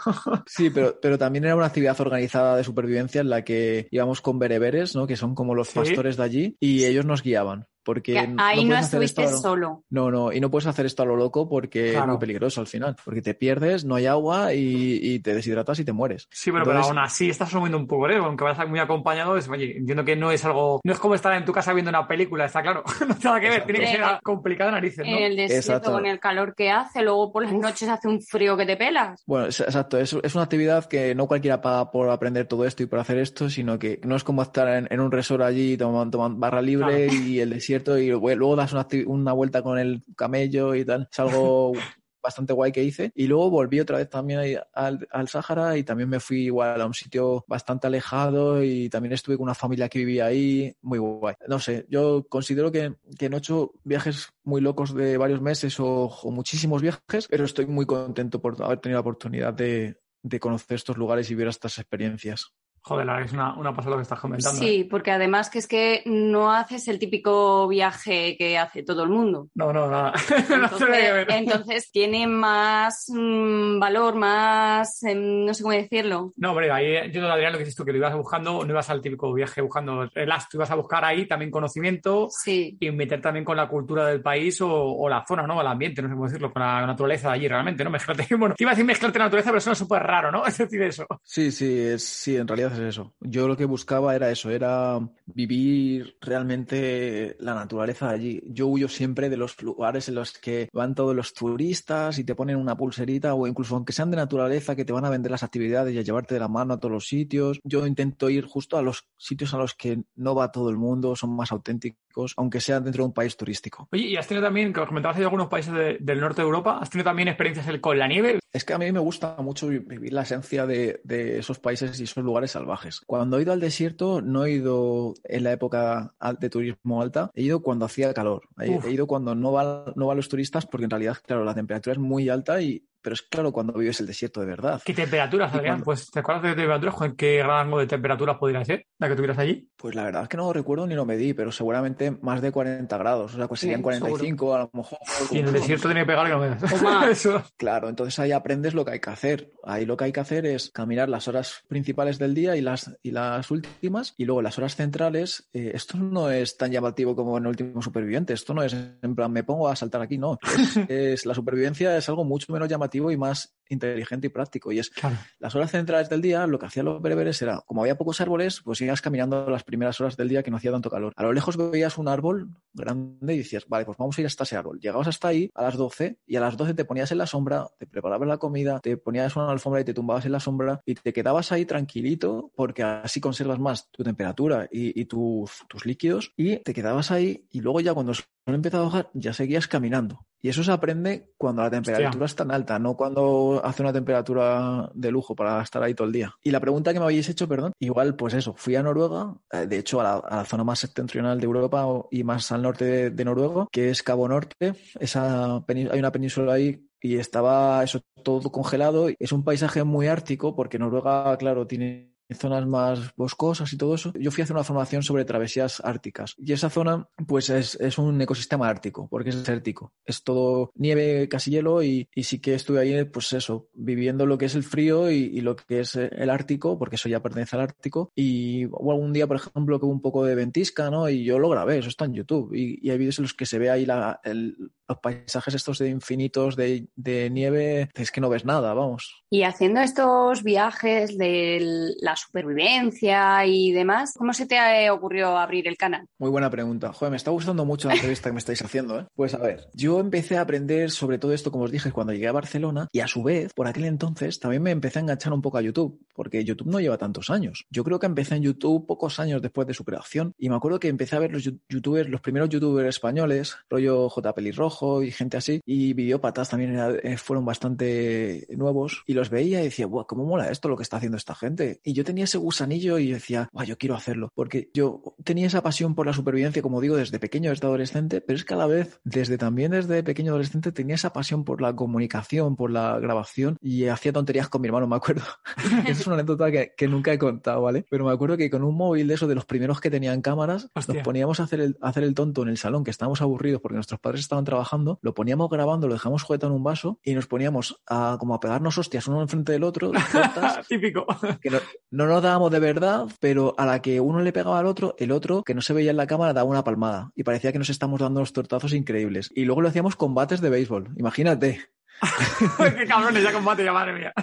Sí, pero, pero también era una actividad organizada de supervivencia en la que íbamos con bereberes, ¿no? Que son como los Sí. pastores de allí, y ellos nos guiaban. Porque Que ahí no, puedes hacer esto estuviste lo- solo. No, no, y no puedes hacer esto a lo loco porque es muy peligroso al final. Porque te pierdes, no hay agua y, y te deshidratas y te mueres. Sí, pero, aún así estás asumiendo un poco, ¿eh? Aunque vayas muy acompañado, es, oye, entiendo que no es algo, no es como estar en tu casa viendo una película, está claro. [laughs] no tiene nada que ver, Exacto. tiene que ser Eh, complicado narices, ¿no? En el desierto, Exacto. con el calor que hace, luego por las Uf. noches hace un frío que te pelas. Bueno, exacto, es, es una actividad que no cualquiera paga por aprender todo esto y por hacer esto, sino que no es como estar en, en un resort allí tomando, tomando barra libre Claro. y el desierto y luego das una, una vuelta con el camello y tal. Es algo [laughs] bastante guay que hice. Y luego volví otra vez también al, al Sáhara y también me fui igual a un sitio bastante alejado y también estuve con una familia que vivía ahí, muy guay. No sé, yo considero que, que no he hecho viajes muy locos de varios meses o, o muchísimos viajes, pero estoy muy contento por haber tenido la oportunidad de, de conocer estos lugares y ver estas experiencias. Joder, la es una, una pasada lo que estás comentando. ¿eh? Sí, porque además que es que no haces el típico viaje que hace todo el mundo. No, no, nada. [laughs] no Entonces, ver. entonces tiene más mm, valor, más, em, no sé cómo decirlo. No, hombre, ahí yo no Adrián lo que dices tú, que lo ibas buscando, no ibas al típico viaje buscando relax, tú ibas a buscar ahí también conocimiento Sí. y meter también con la cultura del país o, o la zona, ¿no? O el ambiente, no sé cómo decirlo, con la naturaleza de allí realmente, ¿no? Mezclarte, [laughs] bueno, te iba a decir mezclarte la naturaleza, pero suena súper raro, ¿no? [laughs] Es decir, eso. Sí, sí, es, sí, en realidad es eso. Yo lo que buscaba era eso, era vivir realmente la naturaleza de allí. Yo huyo siempre de los lugares en los que van todos los turistas y te ponen una pulserita o incluso aunque sean de naturaleza que te van a vender las actividades y a llevarte de la mano a todos los sitios. Yo intento ir justo a los sitios a los que no va todo el mundo, son más auténticos, aunque sean dentro de un país turístico. Oye, y has tenido también, que os comentabas hay algunos países de- del norte de Europa, ¿has tenido también experiencias con la nieve? Es que a mí me gusta mucho vi- vivir la esencia de, de esos países y esos lugares salvajes. Cuando he ido al desierto, no he ido en la época de turismo alta, he ido cuando hacía calor. He, ido cuando no van no van los turistas, porque en realidad, claro, la temperatura es muy alta y, pero es claro cuando vives el desierto de verdad. ¿Qué temperaturas, ¿Y Adrián? Pues, ¿te acuerdas de temperaturas? ¿Con qué rango de temperaturas podría ser la que tuvieras allí? Pues la verdad es que no lo recuerdo ni lo medí, pero seguramente más de 40 grados. O sea, pues serían Sí, 45 a lo mejor. Y en el desierto tiene que pegar que no más. [laughs] Eso. Claro, entonces ahí aprendes lo que hay que hacer. Ahí lo que hay que hacer es caminar las horas principales del día y las, y las últimas, y luego las horas centrales. eh, esto no es tan llamativo como en el último superviviente. Esto no es en plan, me pongo a saltar aquí, no. [laughs] Es, es- la supervivencia es algo mucho menos llamativo y más inteligente y práctico. Y es Claro. las horas centrales del día, lo que hacían los bereberes era, como había pocos árboles, pues ibas caminando las primeras horas del día que no hacía tanto calor. A lo lejos veías un árbol grande y decías, vale, pues vamos a ir hasta ese árbol. Llegabas hasta ahí a las 12 y a las 12 te ponías en la sombra, te preparabas la comida, te ponías una alfombra y te tumbabas en la sombra y te quedabas ahí tranquilito porque así conservas más tu temperatura y, y tus, tus líquidos y te quedabas ahí y luego ya cuando el sol empezaba a bajar ya seguías caminando Y eso se aprende cuando la temperatura es tan alta, no cuando hace una temperatura de lujo para estar ahí todo el día. Y la pregunta que me habéis hecho, perdón, igual, pues eso, fui a Noruega, eh, de hecho a la, zona más septentrional de Europa y más al norte de, Noruega, que es Cabo Norte. Esa hay una península ahí y estaba eso todo congelado. Es un paisaje muy ártico porque Noruega, claro, tiene zonas más boscosas y todo eso. Yo fui a hacer una formación sobre travesías árticas y esa zona pues es, es un ecosistema ártico porque es desértico. Es todo nieve, casi hielo y, y, sí que estuve ahí pues eso, viviendo lo que es el frío y, y, lo que es el ártico porque eso ya pertenece al ártico y hubo algún día por ejemplo que hubo un poco de ventisca ¿no? y yo lo grabé, eso está en YouTube y, y hay vídeos en los que se ve ahí la, el, los paisajes estos de infinitos de, de, nieve, es que no ves nada, vamos. Y haciendo estos viajes de la supervivencia y demás, ¿cómo se te ocurrió abrir el canal? Muy buena pregunta. Joder, me está gustando mucho la entrevista que me estáis haciendo. ¿eh? Pues a ver, yo empecé a aprender sobre todo esto, como os dije, cuando llegué a Barcelona y a su vez, por aquel entonces, también me empecé a enganchar un poco a YouTube, porque YouTube no lleva tantos años. Yo creo que empecé en YouTube pocos años después de su creación y me acuerdo que empecé a ver los youtubers, los primeros youtubers españoles, rollo J. Pelirrojo, y gente así. Y videópatas también eh, fueron bastante nuevos. Y los veía y decía, Buah, ¿cómo mola esto lo que está haciendo esta gente? Y yo tenía ese gusanillo y decía, yo quiero hacerlo. Porque yo tenía esa pasión por la supervivencia, como digo, desde pequeño, desde adolescente, pero es que a la vez, desde también desde pequeño adolescente, tenía esa pasión por la comunicación, por la grabación y hacía tonterías con mi hermano, me acuerdo. [laughs] Esa es una anécdota que, que, nunca he contado, ¿vale? Pero me acuerdo que con un móvil de esos, de los primeros que tenían cámaras, nos poníamos a hacer el, a hacer el tonto en el salón, que estábamos aburridos porque nuestros padres estaban trabajando lo poníamos grabando, lo dejamos juguete en un vaso y nos poníamos a como a pegarnos hostias uno enfrente del otro. [laughs] Típico. Que no, no, nos dábamos de verdad, pero a la que uno le pegaba al otro, el otro, que no se veía en la cámara, daba una palmada. Y parecía que nos estamos dando unos tortazos increíbles. Y luego lo hacíamos combates de béisbol. Imagínate. [laughs] Qué cabrones, ya combate, ya madre mía.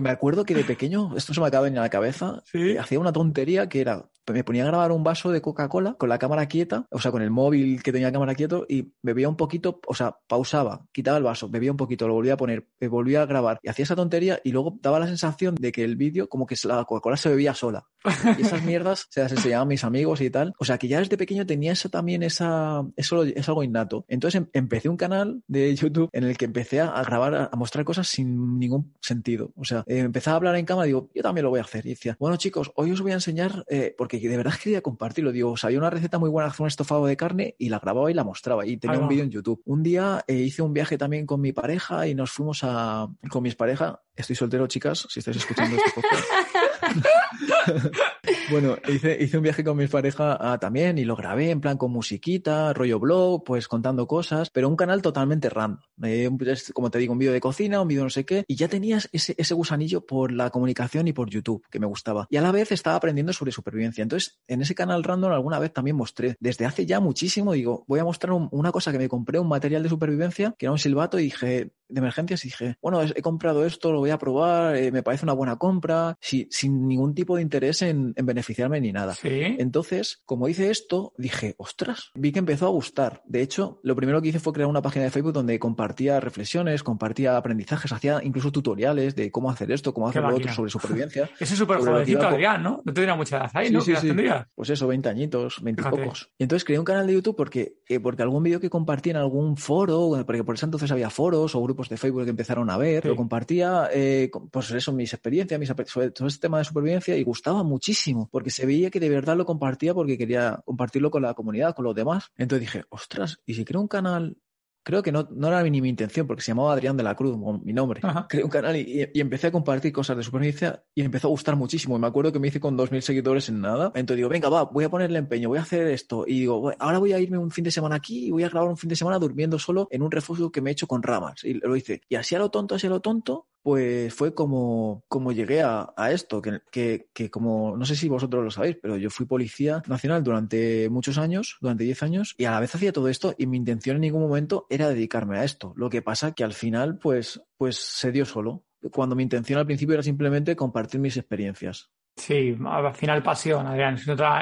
me acuerdo que de pequeño, esto se me acaba a la cabeza, ¿Sí? hacía una tontería que era, me ponía a grabar un vaso de Coca-Cola con la cámara quieta, o sea, con el móvil que tenía la cámara quieto y bebía un poquito, o sea, pausaba, quitaba el vaso, bebía un poquito, lo volvía a poner, me volvía a grabar y hacía esa tontería y luego daba la sensación de que el vídeo como que la Coca-Cola se bebía sola. [laughs] Y esas mierdas se las enseñaba a mis amigos y tal. O sea, que ya desde pequeño tenía eso también, esa, eso es algo innato. Entonces em, empecé un canal de YouTube en el que empecé a grabar, a mostrar cosas sin ningún sentido. O sea, eh, empezaba a hablar en cámara y digo, yo también lo voy a hacer. Y decía, bueno chicos, hoy os voy a enseñar, eh, porque de verdad quería compartirlo. Digo, o sea, había una receta muy buena hacer un estofado de carne y la grababa y la mostraba. Y tenía un vídeo en YouTube. Un día eh, hice un viaje también con mi pareja y nos fuimos a, con mis parejas. Estoy soltero, chicas, si estáis escuchando este podcast. [laughs] [laughs] bueno, hice, un viaje con mi pareja ah, también y lo grabé en plan con musiquita, rollo blog, pues contando cosas, pero un canal totalmente random. Eh, como te digo, un vídeo de cocina, un vídeo no sé qué, y ya tenías ese, gusanillo por la comunicación y por YouTube, que me gustaba. Y a la vez estaba aprendiendo sobre supervivencia. Entonces, en ese canal random alguna vez también mostré, desde hace ya muchísimo, digo, voy a mostrar un, una cosa que me compré, un material de supervivencia, que era un silbato, y dije, de emergencias, y dije, bueno, he comprado esto, lo voy a probar, eh, me parece una buena compra, si, sin ningún tipo de interés en, en beneficiarme ni nada. ¿Sí? Entonces, como hice esto, dije, ostras, vi que empezó a gustar. De hecho, lo primero que hice fue crear una página de Facebook donde compartía reflexiones, compartía aprendizajes, hacía incluso tutoriales de cómo hacer esto, cómo hacer lo otro sobre supervivencia. [laughs] Ese es súper jovencito, Adrián, ¿no? No tendría mucha edad ahí, sí, ¿no? Sí, ¿Qué sí. tendría? Pues eso, 20 añitos, 20 y pocos. Y entonces creé un canal de YouTube porque, eh, porque algún vídeo que compartí en algún foro, porque por eso entonces había foros o grupos de Facebook que empezaron a ver, Sí. lo compartía, eh, pues eso, mis experiencias, mis, sobre todo este tema de supervivencia y gustaba muchísimo, porque se veía que de verdad lo compartía porque quería compartirlo con la comunidad, con los demás. Entonces dije, ostras, ¿y si creo un canal? Creo que no, no era ni mi intención, porque se llamaba Adrián de la Cruz, mi nombre. Ajá. Creé un canal y, y empecé a compartir cosas de supervivencia y empezó a gustar muchísimo. Y me acuerdo que me hice con 2.000 seguidores en nada. Entonces digo, venga, va, voy a ponerle empeño, voy a hacer esto. Y digo, "Bueno, ahora voy a irme un fin de semana aquí y voy a grabar un fin de semana durmiendo solo en un refugio que me he hecho con ramas. Y lo hice. Y así a lo tonto, así a lo tonto, pues fue como, como llegué a, esto, que, que, que, como, no sé si vosotros lo sabéis, pero yo fui policía nacional durante muchos años, durante 10 años, y a la vez hacía todo esto y mi intención en ningún momento era dedicarme a esto. Lo que pasa que al final, pues, pues se dio solo. Cuando mi intención al principio era simplemente compartir mis experiencias. Sí, al final pasión, Adrián.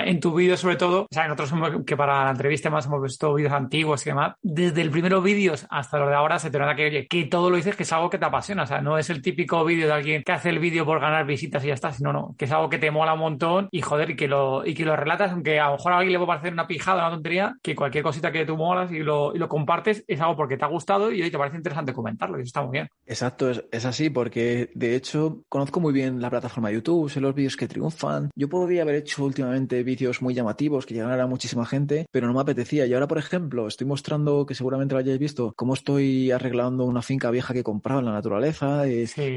En tu vídeo, sobre todo, o sea, en otros que para la entrevista más hemos visto vídeos antiguos y demás, desde el primero vídeos hasta lo de ahora se te nota que, oye, que todo lo dices que es algo que te apasiona. O sea, no es el típico vídeo de alguien que hace el vídeo por ganar visitas y ya está, sino no, que es algo que te mola un montón y joder, y que lo, y que lo relatas, aunque a lo mejor a alguien le puede parecer una pijada, una tontería, que cualquier cosita que tú molas y lo, y lo compartes es algo porque te ha gustado y hoy te parece interesante comentarlo y eso está muy bien. Exacto, es, es así, porque de hecho conozco muy bien la plataforma de YouTube, sé los vídeos que triunfan. Yo podría haber hecho últimamente vídeos muy llamativos que llegaran a muchísima gente, pero no me apetecía. Y ahora, por ejemplo, estoy mostrando, que seguramente lo hayáis visto, cómo estoy arreglando una finca vieja que he comprado en la naturaleza,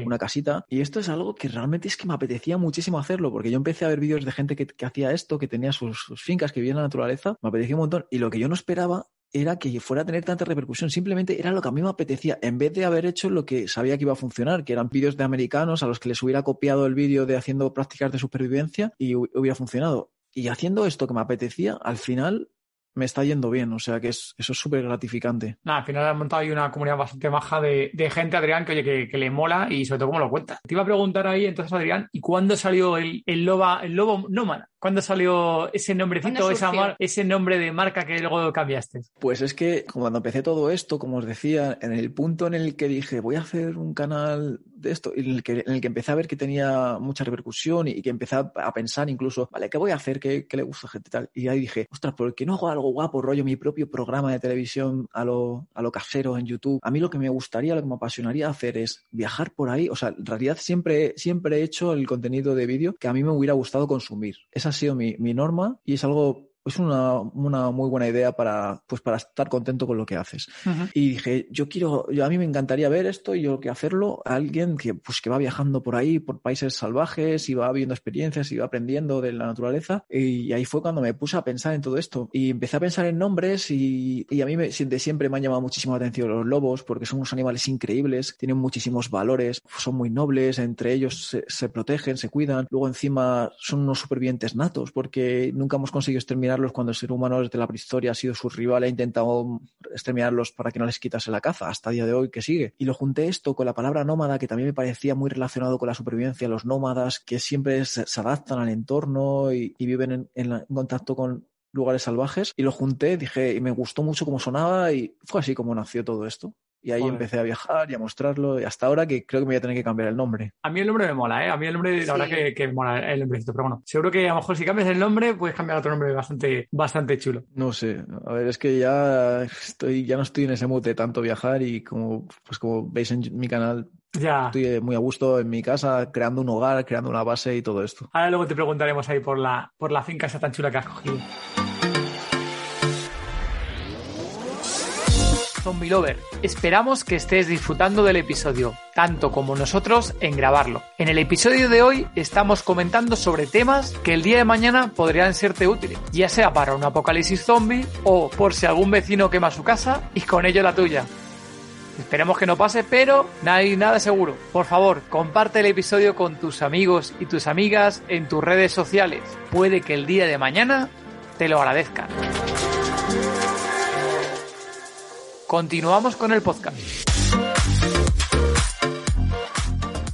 una casita. Y esto es algo que realmente es que me apetecía muchísimo hacerlo, porque yo empecé a ver vídeos de gente que, hacía esto, que tenía sus, sus fincas, que vivía en la naturaleza. Me apetecía un montón. Y lo que yo no esperaba era que fuera a tener tanta repercusión. Simplemente era lo que a mí me apetecía, en vez de haber hecho lo que sabía que iba a funcionar, que eran vídeos de americanos a los que les hubiera copiado el vídeo de haciendo prácticas de supervivencia y hubiera funcionado. Y haciendo esto que me apetecía, al final me está yendo bien, o sea que es, eso es súper gratificante. Nada, al final has montado ahí una comunidad bastante baja de, gente, Adrián, que, oye, que, le mola y sobre todo cómo lo cuenta. Te iba a preguntar ahí entonces, Adrián, ¿y cuándo salió el, el, loba, el lobo nómada? ¿Cuándo salió ese nombrecito, esa ese nombre de marca que luego cambiaste? Pues es que cuando empecé todo esto, como os decía, en el punto en el que dije voy a hacer un canal de esto, en el que, en el que empecé a ver que tenía mucha repercusión y, que empecé a pensar incluso, vale, ¿qué voy a hacer? ¿Qué, le gusta a gente tal? Y ahí dije, ostras, ¿por qué no hago algo guapo, rollo, mi propio programa de televisión a lo, a lo casero en YouTube? A mí lo que me gustaría, lo que me apasionaría hacer es viajar por ahí. O sea, en realidad siempre, siempre he hecho el contenido de vídeo que a mí me hubiera gustado consumir. Esa ha sido mi, mi norma y es algo es una, una, muy buena idea para, pues para estar contento con lo que haces. Y dije, yo quiero, yo, a mí me encantaría ver esto y yo que hacerlo a alguien que, pues, que va viajando por ahí, por países salvajes y va viendo experiencias y va aprendiendo de la naturaleza. Y ahí fue cuando me puse a pensar en todo esto. Y empecé a pensar en nombres y, y a mí me, de siempre me han llamado muchísimo la atención los lobos porque son unos animales increíbles, tienen muchísimos valores, son muy nobles, entre ellos se, se protegen, se cuidan. Luego encima son unos supervivientes natos porque nunca hemos conseguido exterminar cuando el ser humano desde la prehistoria ha sido su rival e ha intentado exterminarlos para que no les quitase la caza, hasta el día de hoy que sigue. Y lo junté esto con la palabra nómada, que también me parecía muy relacionado con la supervivencia, los nómadas que siempre se, adaptan al entorno y, viven en, contacto con lugares salvajes y lo junté, dije, y me gustó mucho cómo sonaba y fue así como nació todo esto. Y ahí empecé a viajar y a mostrarlo. Y hasta ahora que creo que me voy a tener que cambiar el nombre. A mí el nombre me mola, ¿eh? A mí el nombre, la verdad que, que me mola el nombrecito. Pero bueno, seguro que a lo mejor si cambias el nombre, puedes cambiar otro nombre bastante, bastante chulo. No sé. A ver, es que ya estoy, ya no estoy en ese mood de tanto viajar y como, pues como veis en mi canal, ya. Estoy muy a gusto en mi casa, creando un hogar, creando una base y todo esto. Ahora luego te preguntaremos ahí por la, por la finca esa tan chula que has cogido. Zombie Lover. Esperamos que estés disfrutando del episodio, tanto como nosotros en grabarlo. En el episodio de hoy estamos comentando sobre temas que el día de mañana podrían serte útiles, ya sea para un apocalipsis zombie o por si algún vecino quema su casa y con ello la tuya. Esperemos que no pase, pero no hay nada seguro. Por favor, comparte el episodio con tus amigos y tus amigas en tus redes sociales. Puede que el día de mañana te lo agradezcan. Continuamos con el podcast.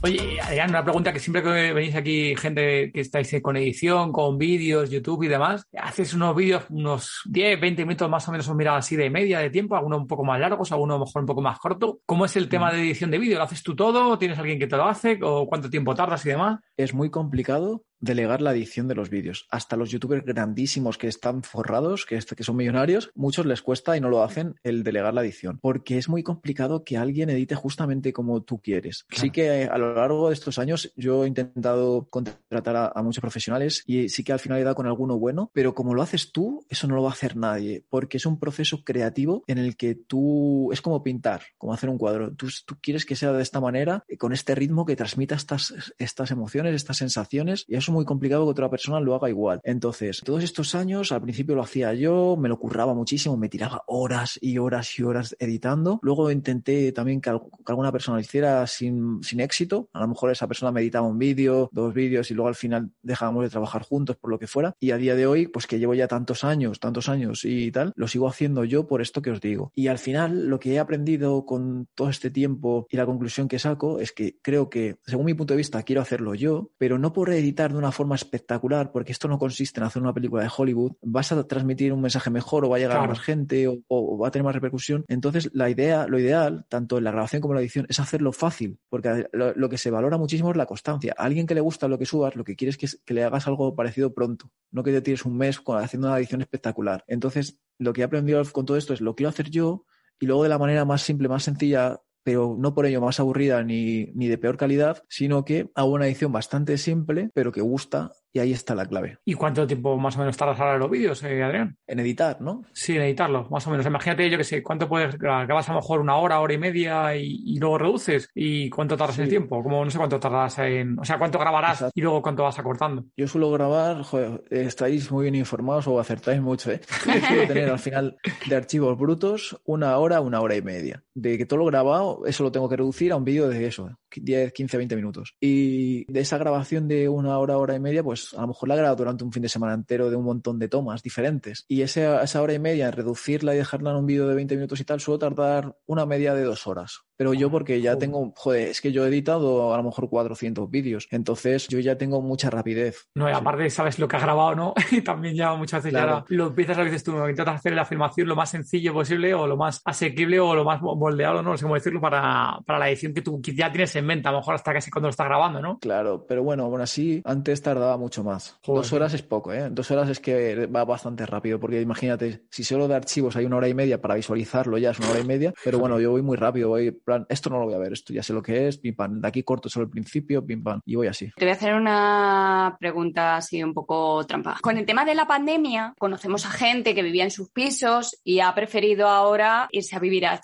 Oye, Adrián, una pregunta que siempre que venís aquí, gente que estáis con edición, con vídeos, YouTube y demás, haces unos vídeos, unos 10, 20 minutos más o menos, os mirado así de media de tiempo, algunos un poco más largos, algunos a lo mejor un poco más corto. ¿Cómo es el tema mm. de edición de vídeo? ¿Lo haces tú todo? ¿Tienes alguien que te lo hace? ¿O cuánto tiempo tardas y demás? Es muy complicado delegar la edición de los vídeos. Hasta los youtubers grandísimos que están forrados, que, que son millonarios, muchos les cuesta y no lo hacen el delegar la edición, porque es muy complicado que alguien edite justamente como tú quieres. Sí que a lo largo de estos años yo he intentado contratar a, muchos profesionales y sí que al final he dado con alguno bueno, pero como lo haces tú, eso no lo va a hacer nadie, porque es un proceso creativo en el que tú es como pintar, como hacer un cuadro. Tú, tú quieres que sea de esta manera, con este ritmo que transmita estas, estas emociones, estas sensaciones, y eso muy complicado que otra persona lo haga igual. Entonces, todos estos años, al principio lo hacía yo, me lo curraba muchísimo, me tiraba horas y horas y horas editando. Luego intenté también que, alguna persona lo hiciera sin, sin éxito. A lo mejor esa persona me editaba un vídeo, dos vídeos y luego al final dejábamos de trabajar juntos por lo que fuera. Y a día de hoy, pues que llevo ya tantos años, tantos años y tal, lo sigo haciendo yo por esto que os digo. Y al final, lo que he aprendido con todo este tiempo y la conclusión que saco es que creo que, según mi punto de vista, quiero hacerlo yo, pero no por editar una forma espectacular, porque esto no consiste en hacer una película de Hollywood, vas a transmitir un mensaje mejor o va a llegar a más gente o, va a tener más repercusión. Entonces, la idea, lo ideal, tanto en la grabación como en la edición, es hacerlo fácil, porque lo, que se valora muchísimo es la constancia. A alguien que le gusta lo que subas, lo que quieres es que, le hagas algo parecido pronto, no que te tires un mes haciendo una edición espectacular. Entonces, lo que he aprendido con todo esto es lo quiero hacer yo y luego de la manera más simple, más sencilla, pero no por ello más aburrida ni, ni de peor calidad, sino que hago una edición bastante simple, pero que gusta y ahí está la clave. ¿Y cuánto tiempo más o menos tardas ahora en los vídeos, eh, Adrián? En editar, ¿no? Sí, en editarlo, más o menos. Imagínate, yo que sé, ¿cuánto puedes grabar? Grabas a lo mejor una hora, hora y media y, luego reduces. ¿Y cuánto tardas en el tiempo? Como no sé cuánto tardas en. O sea, ¿cuánto grabarás y luego cuánto vas acortando? Yo suelo grabar, joder, estáis muy bien informados o acertáis mucho, ¿eh? [laughs] suelo tener al final de archivos brutos una hora, una hora y media. De que todo lo grabado, eso lo tengo que reducir a un vídeo de eso, 10, 15, 20 minutos. Y de esa grabación de una hora, hora y media, pues a lo mejor la he grabado durante un fin de semana entero de un montón de tomas diferentes. Y esa, esa hora y media, reducirla y dejarla en un vídeo de 20 minutos y tal, suelo tardar una media de dos horas. Pero yo porque ya tengo, joder, es que yo he editado a lo mejor 400 vídeos, entonces yo ya tengo mucha rapidez. No, y aparte sabes lo que has grabado, ¿no? [laughs] y también ya muchas veces ya lo empiezas a veces tú, intentas hacer la filmación lo más sencillo posible o lo más asequible o lo más moldeado, ¿no? No sé cómo decirlo, para, para la edición que tú ya tienes en mente, a lo mejor hasta casi cuando lo estás grabando, ¿no? Claro, pero bueno, aún así, antes tardaba mucho más. Dos horas es poco, ¿eh? Dos horas es que va bastante rápido, porque imagínate, si solo de archivos hay una hora y media para visualizarlo, ya es una hora y media, pero bueno, yo voy muy rápido, voy, plan, esto no lo voy a ver esto ya sé lo que es, pim pam, de aquí corto solo el principio, pim pam, y voy así. Te voy a hacer una pregunta así un poco trampa. Con el tema de la pandemia, conocemos a gente que vivía en sus pisos y ha preferido ahora irse a vivir a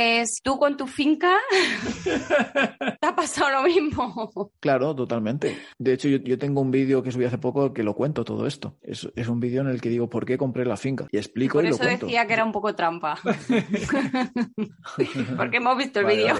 chalés. ¿Tú con tu finca [laughs] te ha pasado lo mismo? Claro, totalmente. De hecho, yo, tengo un vídeo que subí hace poco que lo cuento todo esto. Es, un vídeo en el que digo por qué compré la finca y explico y, lo cuento. Por eso decía que era un poco trampa. [laughs] [laughs] Porque hemos visto el vídeo.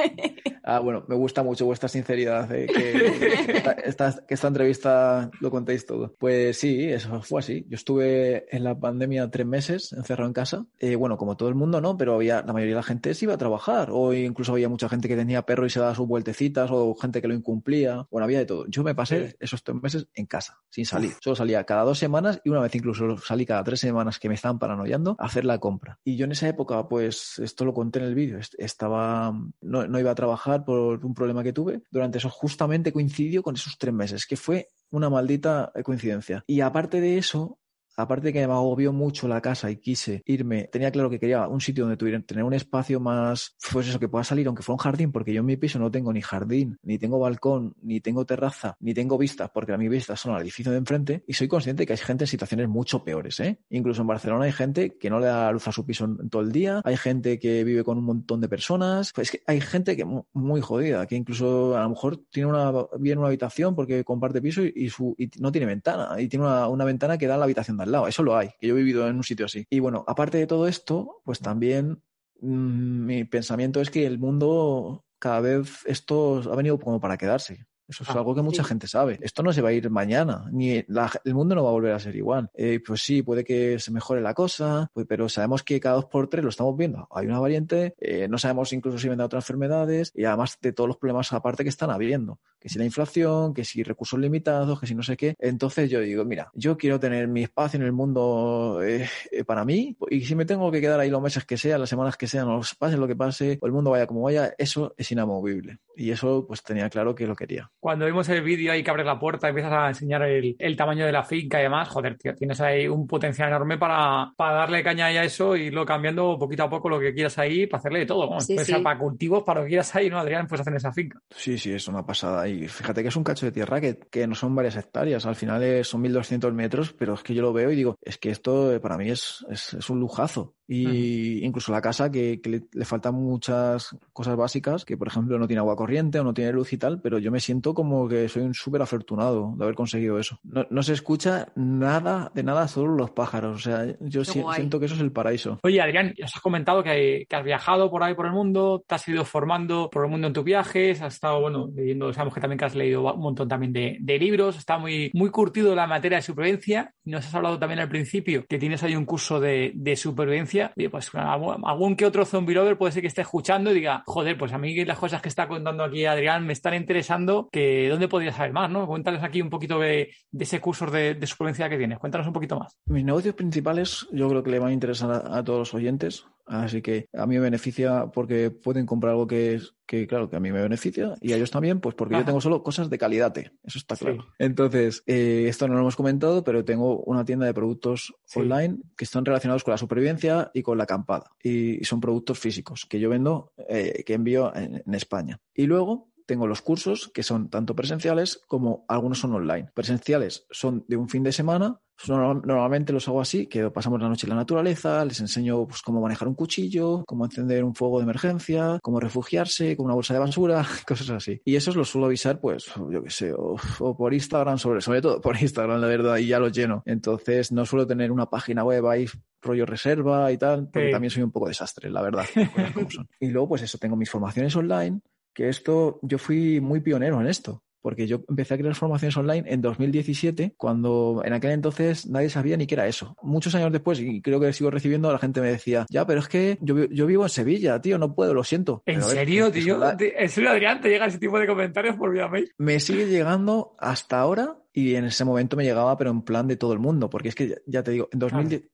[laughs] Ah, bueno, me gusta mucho vuestra sinceridad, eh, que, [laughs] esta, que, esta, entrevista lo contéis todo. Pues sí, eso fue así. Yo estuve en la pandemia tres meses encerrado en casa. Eh, bueno, como todo el mundo, ¿no? Pero había, la mayoría de la gente se iba a trabajar. O incluso había mucha gente que tenía perro y se daba sus vueltecitas, o gente que lo incumplía. Bueno, había de todo. Yo me pasé esos tres meses en casa, sin salir. Solo salía cada dos semanas y una vez incluso salí cada tres semanas que me estaban paranoiando a hacer la compra. Y yo en esa época, pues esto lo conté en el vídeo, estaba, no, no iba a trabajar por un problema que tuve. Durante eso justamente coincidió con esos tres meses, que fue una maldita coincidencia. Y aparte de eso, aparte que me agobió mucho la casa y quise irme, tenía claro que quería un sitio donde tuviera tener un espacio más, pues eso, que pueda salir, aunque fuera un jardín, porque yo en mi piso no tengo ni jardín, ni tengo balcón, ni tengo terraza, ni tengo vistas, porque a mi vista son al edificio de enfrente, y soy consciente que hay gente en situaciones mucho peores, ¿eh? Incluso en Barcelona hay gente que no le da luz a su piso todo el día, hay gente que vive con un montón de personas, pues es que hay gente que muy jodida, que incluso a lo mejor tiene una, vive en una habitación porque comparte piso y, no tiene ventana, y tiene una, una ventana que da a la habitación de al lado. Eso lo hay, que yo he vivido en un sitio así. Y bueno, aparte de todo esto, pues también mm, mi pensamiento es que el mundo cada vez esto ha venido como para quedarse. Eso es ah, algo que mucha gente sabe. Esto no se va a ir mañana, ni el mundo no va a volver a ser igual. Eh, pues sí, puede que se mejore la cosa, pues, pero sabemos que cada dos por tres lo estamos viendo. Hay una variante, eh, no sabemos incluso si vendrá otras enfermedades y además de todos los problemas aparte que están habiendo. Que si la inflación, que si recursos limitados, que si no sé qué. Entonces yo digo, mira, yo quiero tener mi espacio en el mundo eh, para mí y si me tengo que quedar ahí los meses que sea, las semanas que sean, o pase lo que pase, o el mundo vaya como vaya, eso es inamovible. Y eso pues tenía claro que lo quería cuando vimos el vídeo ahí que abres la puerta y empiezas a enseñar el, tamaño de la finca y demás, joder, tío, tienes ahí un potencial enorme para, para darle caña a eso y irlo cambiando poquito a poco lo que quieras ahí para hacerle de todo. puede ser para cultivos, para lo que quieras ahí, ¿no, Adrián? Puedes hacer en esa finca. Sí, sí, es una pasada. Y fíjate que es un cacho de tierra que, que no son varias hectáreas, al final son 1200 metros, pero es que yo lo veo y digo, es que esto para mí es, es, es un lujazo. Y incluso la casa que, le, faltan muchas cosas básicas, que por ejemplo no tiene agua corriente o no tiene luz y tal, pero yo me siento como que soy un súper afortunado de haber conseguido eso. No, se escucha nada de nada, solo los pájaros. O sea, yo siento que eso es el paraíso. Oye, Adrián, os has comentado que, has viajado por ahí por el mundo, te has ido formando por el mundo en tus viajes, has estado, bueno, leyendo, sabemos que también que has leído un montón también de, de libros, está muy, muy curtido la materia de supervivencia. Y nos has hablado también al principio que tienes ahí un curso de, de supervivencia pues algún que otro zombie lover puede ser que esté escuchando y diga, joder, pues a mí las cosas que está contando aquí Adrián me están interesando, que dónde podría saber más, ¿no? Cuéntales aquí un poquito de, ese curso de, supervivencia que tienes. Cuéntanos un poquito más. Mis negocios principales yo creo que le van a interesar a todos los oyentes. Así que a mí me beneficia porque pueden comprar algo que, es, que claro, que a mí me beneficia y a ellos también, pues porque yo tengo solo cosas de calidad. Eso está claro. Entonces, eh, esto no lo hemos comentado, pero tengo una tienda de productos online que están relacionados con la supervivencia y con la acampada. Y, son productos físicos que yo vendo, eh, que envío en España. Y luego tengo los cursos que son tanto presenciales como algunos son online. Presenciales son de un fin de semana. Normalmente los hago así, que pasamos la noche en la naturaleza, les enseño pues, cómo manejar un cuchillo, cómo encender un fuego de emergencia, cómo refugiarse con una bolsa de basura, [laughs] cosas así. Y esos los suelo avisar, pues, yo qué sé, o, por Instagram, sobre, sobre todo por Instagram, la verdad, y ya los lleno. Entonces no suelo tener una página web ahí rollo reserva y tal, porque también soy un poco desastre, la verdad. [laughs] y luego, pues eso, tengo mis formaciones online, que esto, yo fui muy pionero en esto, porque yo empecé a crear formaciones online en 2017, cuando en aquel entonces nadie sabía ni qué era eso. Muchos años después, y creo que sigo recibiendo, la gente me decía, ya, pero es que yo, yo vivo en Sevilla, tío, no puedo, lo siento. ¿En serio, tío? ¿En serio, Adrián? ¿Te llega ese tipo de comentarios por vía mail? Me sigue llegando hasta ahora y en ese momento me llegaba, pero en plan de todo el mundo, porque es que ya te digo, en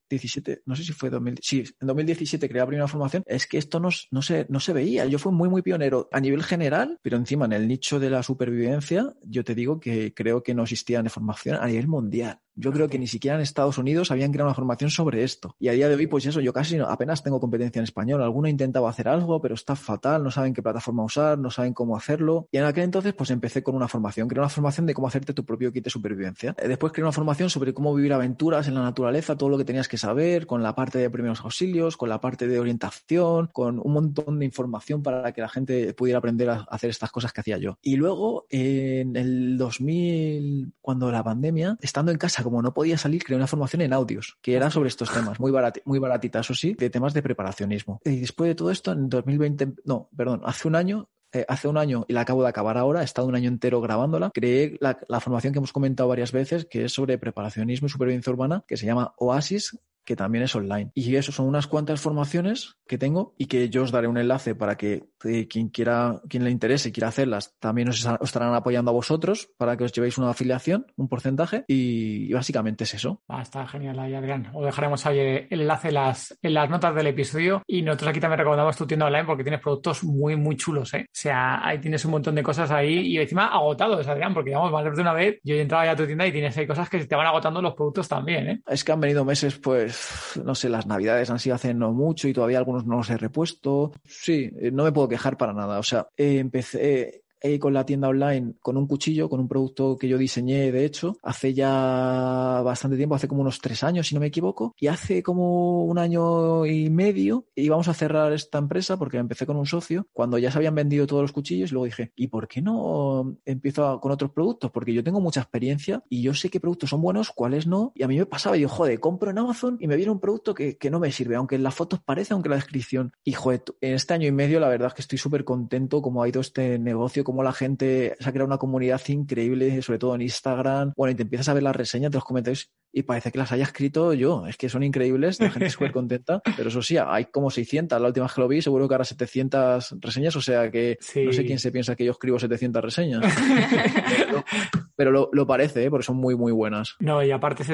2017, no sé si fue 2000, sí, en 2017 creé la primera formación, es que esto no, no, se, no se veía. Yo fui muy, muy pionero a nivel general, pero encima en el nicho de la supervivencia, yo te digo que creo que no existía formación a nivel mundial. Yo creo que ni siquiera en Estados Unidos habían creado una formación sobre esto. Y a día de hoy, pues eso, yo casi apenas tengo competencia en español. Alguno intentaba hacer algo, pero está fatal, no saben qué plataforma usar, no saben cómo hacerlo. Y en aquel entonces, pues empecé con una formación. Creé una formación de cómo hacerte tu propio kit de supervivencia. Eh, después creé una formación sobre cómo vivir aventuras en la naturaleza, todo lo que tenías que saber, con la parte de primeros auxilios, con la parte de orientación, con un montón de información para que la gente pudiera aprender a hacer estas cosas que hacía yo. Y luego, en el 2000, cuando la pandemia, estando en casa como no podía salir, creé una formación en audios, que era sobre estos temas, muy, muy baratita, eso sí, de temas de preparacionismo. Y después de todo esto, en 2020, no, perdón, hace un año eh, hace un año y la acabo de acabar ahora, he estado un año entero grabándola, creé la, la, formación que hemos comentado varias veces, que es sobre preparacionismo y supervivencia urbana, que se llama Oasis, que también es online. Y eso son unas cuantas formaciones que tengo y que yo os daré un enlace para que eh, quien quiera, quien le interese y quiera hacerlas, también os, estarán apoyando a vosotros para que os llevéis una afiliación, un porcentaje y, básicamente es eso. Ah, está genial ahí, Adrián. Os dejaremos ahí el enlace en las, en las notas del episodio y nosotros aquí también recomendamos tu tienda online porque tienes productos muy, muy chulos, ¿eh? O sea, ahí tienes un montón de cosas ahí y encima agotados, Adrián, porque vamos, más de una vez yo he entrado ya a tu tienda y tienes ahí cosas que se te van agotando los productos también, ¿eh? Es que han venido meses, pues, no sé, las navidades han sido hace no mucho y todavía algunos no los he repuesto. Sí, eh, no me puedo quejar para nada. O sea, empecé, con la tienda online con un cuchillo, con un producto que yo diseñé, de hecho, hace ya bastante tiempo, hace como unos tres años, si no me equivoco, y hace como un año y medio íbamos a cerrar esta empresa porque empecé con un socio, cuando ya se habían vendido todos los cuchillos, luego dije, ¿y por qué no empiezo con otros productos? Porque yo tengo mucha experiencia y yo sé qué productos son buenos, cuáles no, y a mí me pasaba, yo, joder, compro en Amazon y me viene un producto que, que no me sirve, aunque en las fotos parece, aunque en la descripción, y joder, en este año y medio la verdad es que estoy súper contento cómo ha ido este negocio, cómo la gente se ha creado una comunidad increíble, sobre todo en Instagram. Bueno, y te empiezas a ver las reseñas de los comentarios y parece que las haya escrito yo. Es que son increíbles, la gente súper [laughs] contenta. Pero eso sí, hay como 600. La última vez que lo vi, seguro que ahora 700 reseñas. O sea que no sé quién se piensa que yo escribo 700 reseñas. [laughs] pero, lo, parece, ¿eh? porque son muy, muy buenas. No, y aparte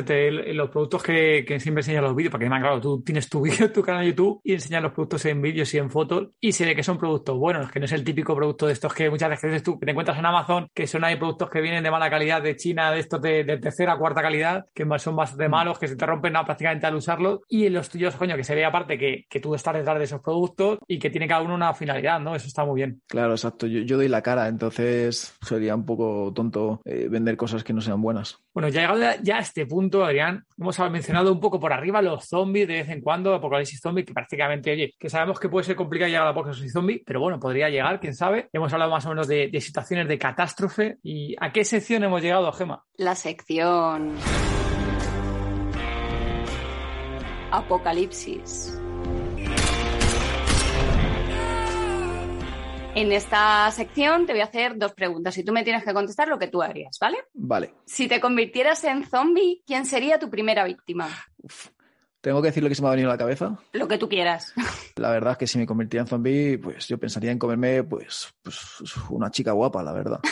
los productos que, siempre enseñan los vídeos, porque además, claro, tú tienes tu [laughs] vídeo tu canal de YouTube y enseñas los productos en vídeos y en fotos y se ve que son productos buenos, que no es el típico producto de estos que muchas veces tú te encuentras en Amazon, que son hay productos que vienen de mala calidad de China, de estos de, tercera, cuarta calidad, que son bastante mm. malos, que se te rompen prácticamente al usarlos. Y en los tuyos, coño, que se ve aparte que, que tú estás detrás de esos productos y que tiene cada uno una finalidad, ¿no? Eso está muy bien. Claro, exacto. Yo, doy la cara, entonces sería un poco tonto eh, vender cosas que no sean buenas. Bueno, ya llegado ya a este punto, Adrián, hemos mencionado un poco por arriba los zombies de vez en cuando, apocalipsis zombie, que prácticamente, oye, que sabemos que puede ser complicado llegar a apocalipsis zombie, pero bueno, podría llegar, quién sabe. Hemos hablado más o menos de, de situaciones de catástrofe. ¿Y a qué sección hemos llegado, Gema? La sección. Apocalipsis. En esta sección te voy a hacer dos preguntas y tú me tienes que contestar lo que tú harías, ¿vale? Vale. Si te convirtieras en zombie, ¿quién sería tu primera víctima? ¿Tengo que decir lo que se me ha venido a la cabeza? Lo que tú quieras. [laughs] La verdad es que si me convirtiera en zombie, pues yo pensaría en comerme pues, pues una chica guapa, la verdad. [laughs]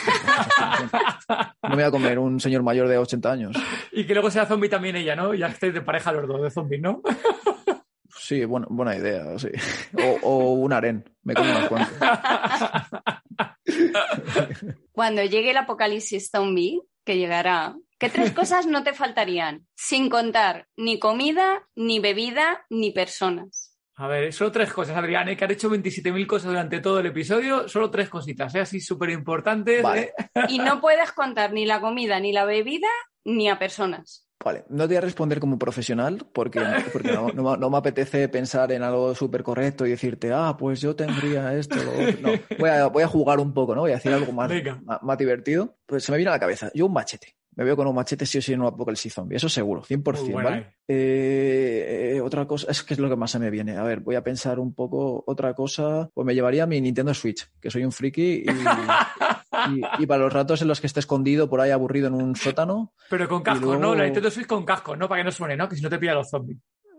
No me voy a comer un señor mayor de 80 años. Y que luego sea zombie también ella, ¿no? Ya estáis de pareja los dos de zombies, ¿no? Sí, buena, buena idea, sí. O, o un aren, me como unas cuantas. [laughs] Cuando llegue el apocalipsis zombie, que llegará, ¿qué tres cosas no te faltarían? Sin contar ni comida, ni bebida, ni personas. A ver, solo tres cosas, Adrián, ¿eh? que han hecho 27.000 cosas durante todo el episodio, solo tres cositas, ¿eh? así súper importantes. Vale. ¿eh? Y no puedes contar ni la comida, ni la bebida, ni a personas. Vale, no te voy a responder como profesional porque, porque no, no me- no me apetece pensar en algo súper correcto y decirte, ah, pues yo tendría esto. lo otro". No, voy a, voy a jugar un poco, ¿no? Voy a decir algo más, más, más divertido. Pues se me viene a la cabeza. Yo un machete. Me veo con un machete sí o sí en un apocalipsis zombie. Eso seguro, 100%, Muy buena, ¿vale? Eh, eh, otra cosa, es que es lo que más se me viene. A ver, voy a pensar un poco otra cosa. Pues me llevaría mi Nintendo Switch, que soy un friki y, [laughs] y- y para los ratos en los que esté escondido por ahí aburrido en un sótano, Pero con casco, luego- ¿no? La Nintendo Switch con casco, ¿no? Para que no suene, ¿no? Que si no te pilla los zombies.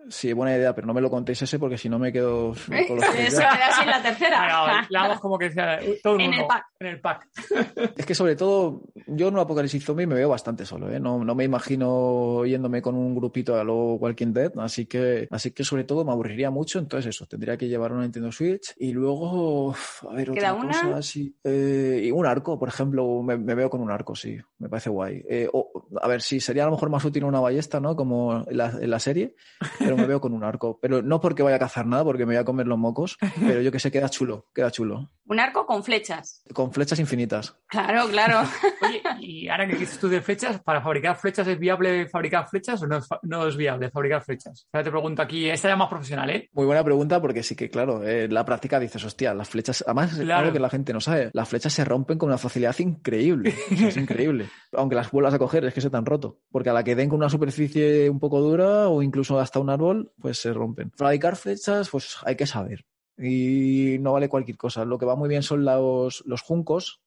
Sí, buena idea, pero no me lo contéis ese porque si no me quedo [laughs] con los Eso queda así en la tercera. Le damos como que sea todo el En el pack. en el pack. [laughs] Es que sobre todo, yo en un apocalipsis zombie me veo bastante solo, ¿eh? No, no me imagino yéndome con un grupito a lo Walking Dead, así que, así que sobre todo me aburriría mucho, entonces eso, tendría que llevar una Nintendo Switch y luego, a ver, otra ¿Queda una? cosa así. Eh, y un arco, por ejemplo, me, me veo con un arco, sí, me parece guay. Eh, o, a ver, sí, sería a lo mejor más útil una ballesta, ¿no? Como en la, en la serie, pero [laughs] me veo con un arco. Pero no porque vaya a cazar nada, porque me voy a comer los mocos, pero yo que sé, queda chulo, queda chulo. Un arco con flechas. Con flechas infinitas. Claro, claro. [laughs] Oye, y ahora que dices tú de flechas, ¿para fabricar flechas es viable fabricar flechas o no es, no es viable fabricar flechas? Ahora te pregunto aquí, esta ya más profesional, ¿eh? Muy buena pregunta porque sí que, claro, eh, en la práctica dices, hostia, las flechas, además es Claro. algo que la gente no sabe, las flechas se rompen con una facilidad increíble, es increíble. Aunque las vuelvas a coger, es que se te han roto, porque a la que den con una superficie un poco dura o incluso hasta un árbol, pues se rompen. Fabricar flechas, pues hay que saber. Y no vale cualquier cosa. Lo que va muy bien son los, los juncos,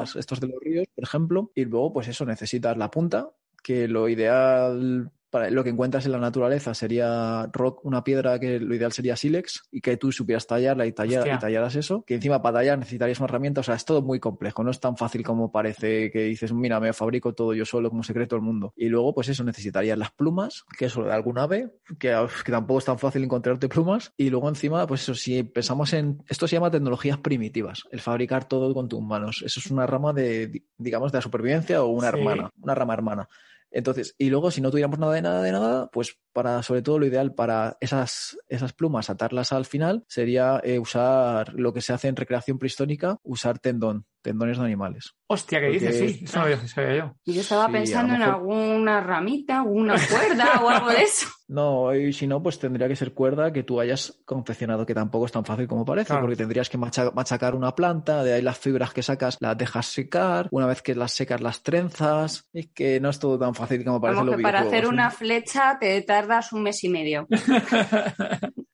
las- estos de los ríos, por ejemplo, y luego, pues eso, necesitas la punta, que lo ideal para lo que encuentras en la naturaleza sería rock, una piedra que lo ideal sería sílex y que tú supieras tallarla y, tallar, y tallaras eso, que encima para tallar necesitarías una herramienta, o sea, es todo muy complejo, no es tan fácil como parece que dices, mira, me fabrico todo yo solo como secreto del mundo. Y luego, pues eso, necesitarías las plumas, que eso de algún ave, que, que tampoco es tan fácil encontrarte plumas, y luego encima, pues eso, si pensamos en, esto se llama tecnologías primitivas, el fabricar todo con tus manos, eso es una rama de, di- digamos, de la supervivencia o una Sí. hermana, una rama hermana. Entonces, y luego si no tuviéramos nada de nada de nada, pues para, sobre todo lo ideal para esas, esas plumas, atarlas al final, sería eh, usar lo que se hace en recreación prehistórica, usar tendón, tendones de animales. Hostia, ¿qué Porque- dices? Sí, eso no lo sabía yo. Yo estaba Sí, pensando en alguna ramita, alguna cuerda o algo de eso. [laughs] No, y si no, pues tendría que ser cuerda que tú hayas confeccionado, que tampoco es tan fácil como parece, Claro. porque tendrías que macha- machacar una planta, de ahí las fibras que sacas las dejas secar, una vez que las secas las trenzas, es que no es todo tan fácil como parece los que para hacer videojuegos, una ¿eh? flecha te tardas un mes y medio. [laughs]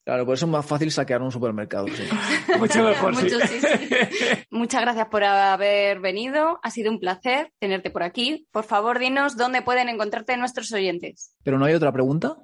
Claro, por eso es más fácil saquear un supermercado. sí. [laughs] Mucho mejor, sí. Mucho, sí, sí. Muchas gracias por haber venido. Ha sido un placer tenerte por aquí. Por favor, dinos dónde pueden encontrarte nuestros oyentes. Pero no hay otra pregunta.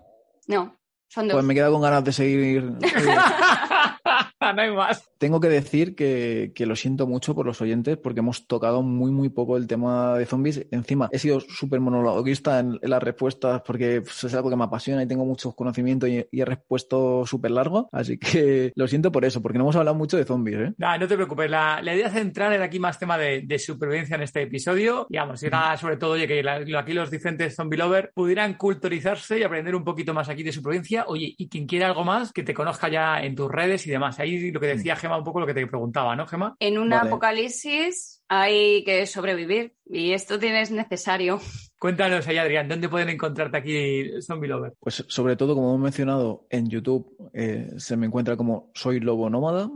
No, son dos. Pues me he quedado con ganas de seguir. eh, [laughs] no hay más. Tengo que decir que, que lo siento mucho por los oyentes porque hemos tocado muy, muy poco el tema de zombies. Encima, he sido súper monologuista en, en las respuestas porque pues, es algo que me apasiona y tengo muchos conocimientos y, y he respuesto súper largo. Así que lo siento por eso, porque no hemos hablado mucho de zombies. ¿eh? Nah, no te preocupes, la, la idea central era aquí más tema de, de supervivencia en este episodio. Digamos, era sobre todo, oye, que la- aquí los diferentes zombie lovers pudieran culturizarse y aprender un poquito más aquí de supervivencia. Oye, y quien quiera algo más, que te conozca ya en tus redes y demás. Ahí lo que decía Gema, un poco lo que te preguntaba, ¿no, Gema? En un Vale. apocalipsis hay que sobrevivir y esto tienes necesario. Cuéntanos ahí, Adrián, ¿dónde pueden encontrarte aquí zombie lover? Pues sobre todo, como hemos mencionado, en YouTube eh, se me encuentra como Soy Lobo Nómada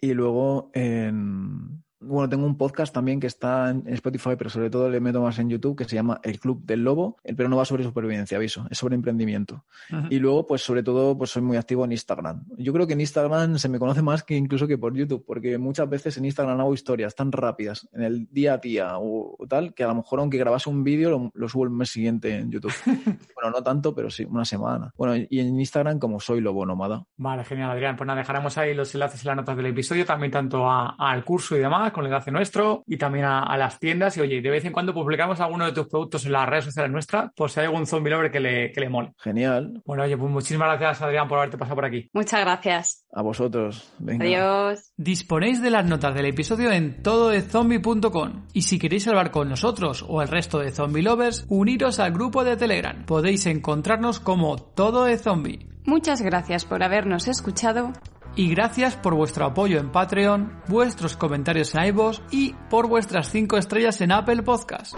y luego en, bueno, tengo un podcast también que está en Spotify, pero sobre todo le meto más en YouTube, que se llama El Club del Lobo, pero no va sobre supervivencia, aviso, es sobre emprendimiento. Y luego, pues sobre todo, pues soy muy activo en Instagram. Yo creo que en Instagram se me conoce más que incluso que por YouTube, porque muchas veces en Instagram hago historias tan rápidas, en el día a día o, tal, que a lo mejor aunque grabase un vídeo, lo, subo el mes siguiente en YouTube. [laughs] bueno, no tanto, pero sí, una semana. Bueno, y en Instagram como soy Lobo Nómada. Vale, genial, Adrián. Pues nada, dejaremos ahí los enlaces en las notas del episodio, también tanto al curso y demás, con el enlace nuestro, y también a, las tiendas. Y oye, de vez en cuando publicamos alguno de tus productos en las redes sociales nuestras, por si hay algún zombie lover que le, que le mole. Genial. Bueno, oye, pues muchísimas gracias, Adrián, por haberte pasado por aquí. Muchas gracias. A vosotros. Adiós. Disponéis de las notas del episodio en tododezombie.com. Y si queréis hablar con nosotros o el resto de zombie lovers, uniros al grupo de Telegram. Podéis encontrarnos como Todo de Zombie. Muchas gracias por habernos escuchado. Y gracias por vuestro apoyo en Patreon, vuestros comentarios en iVoox y por vuestras 5 estrellas en Apple Podcast.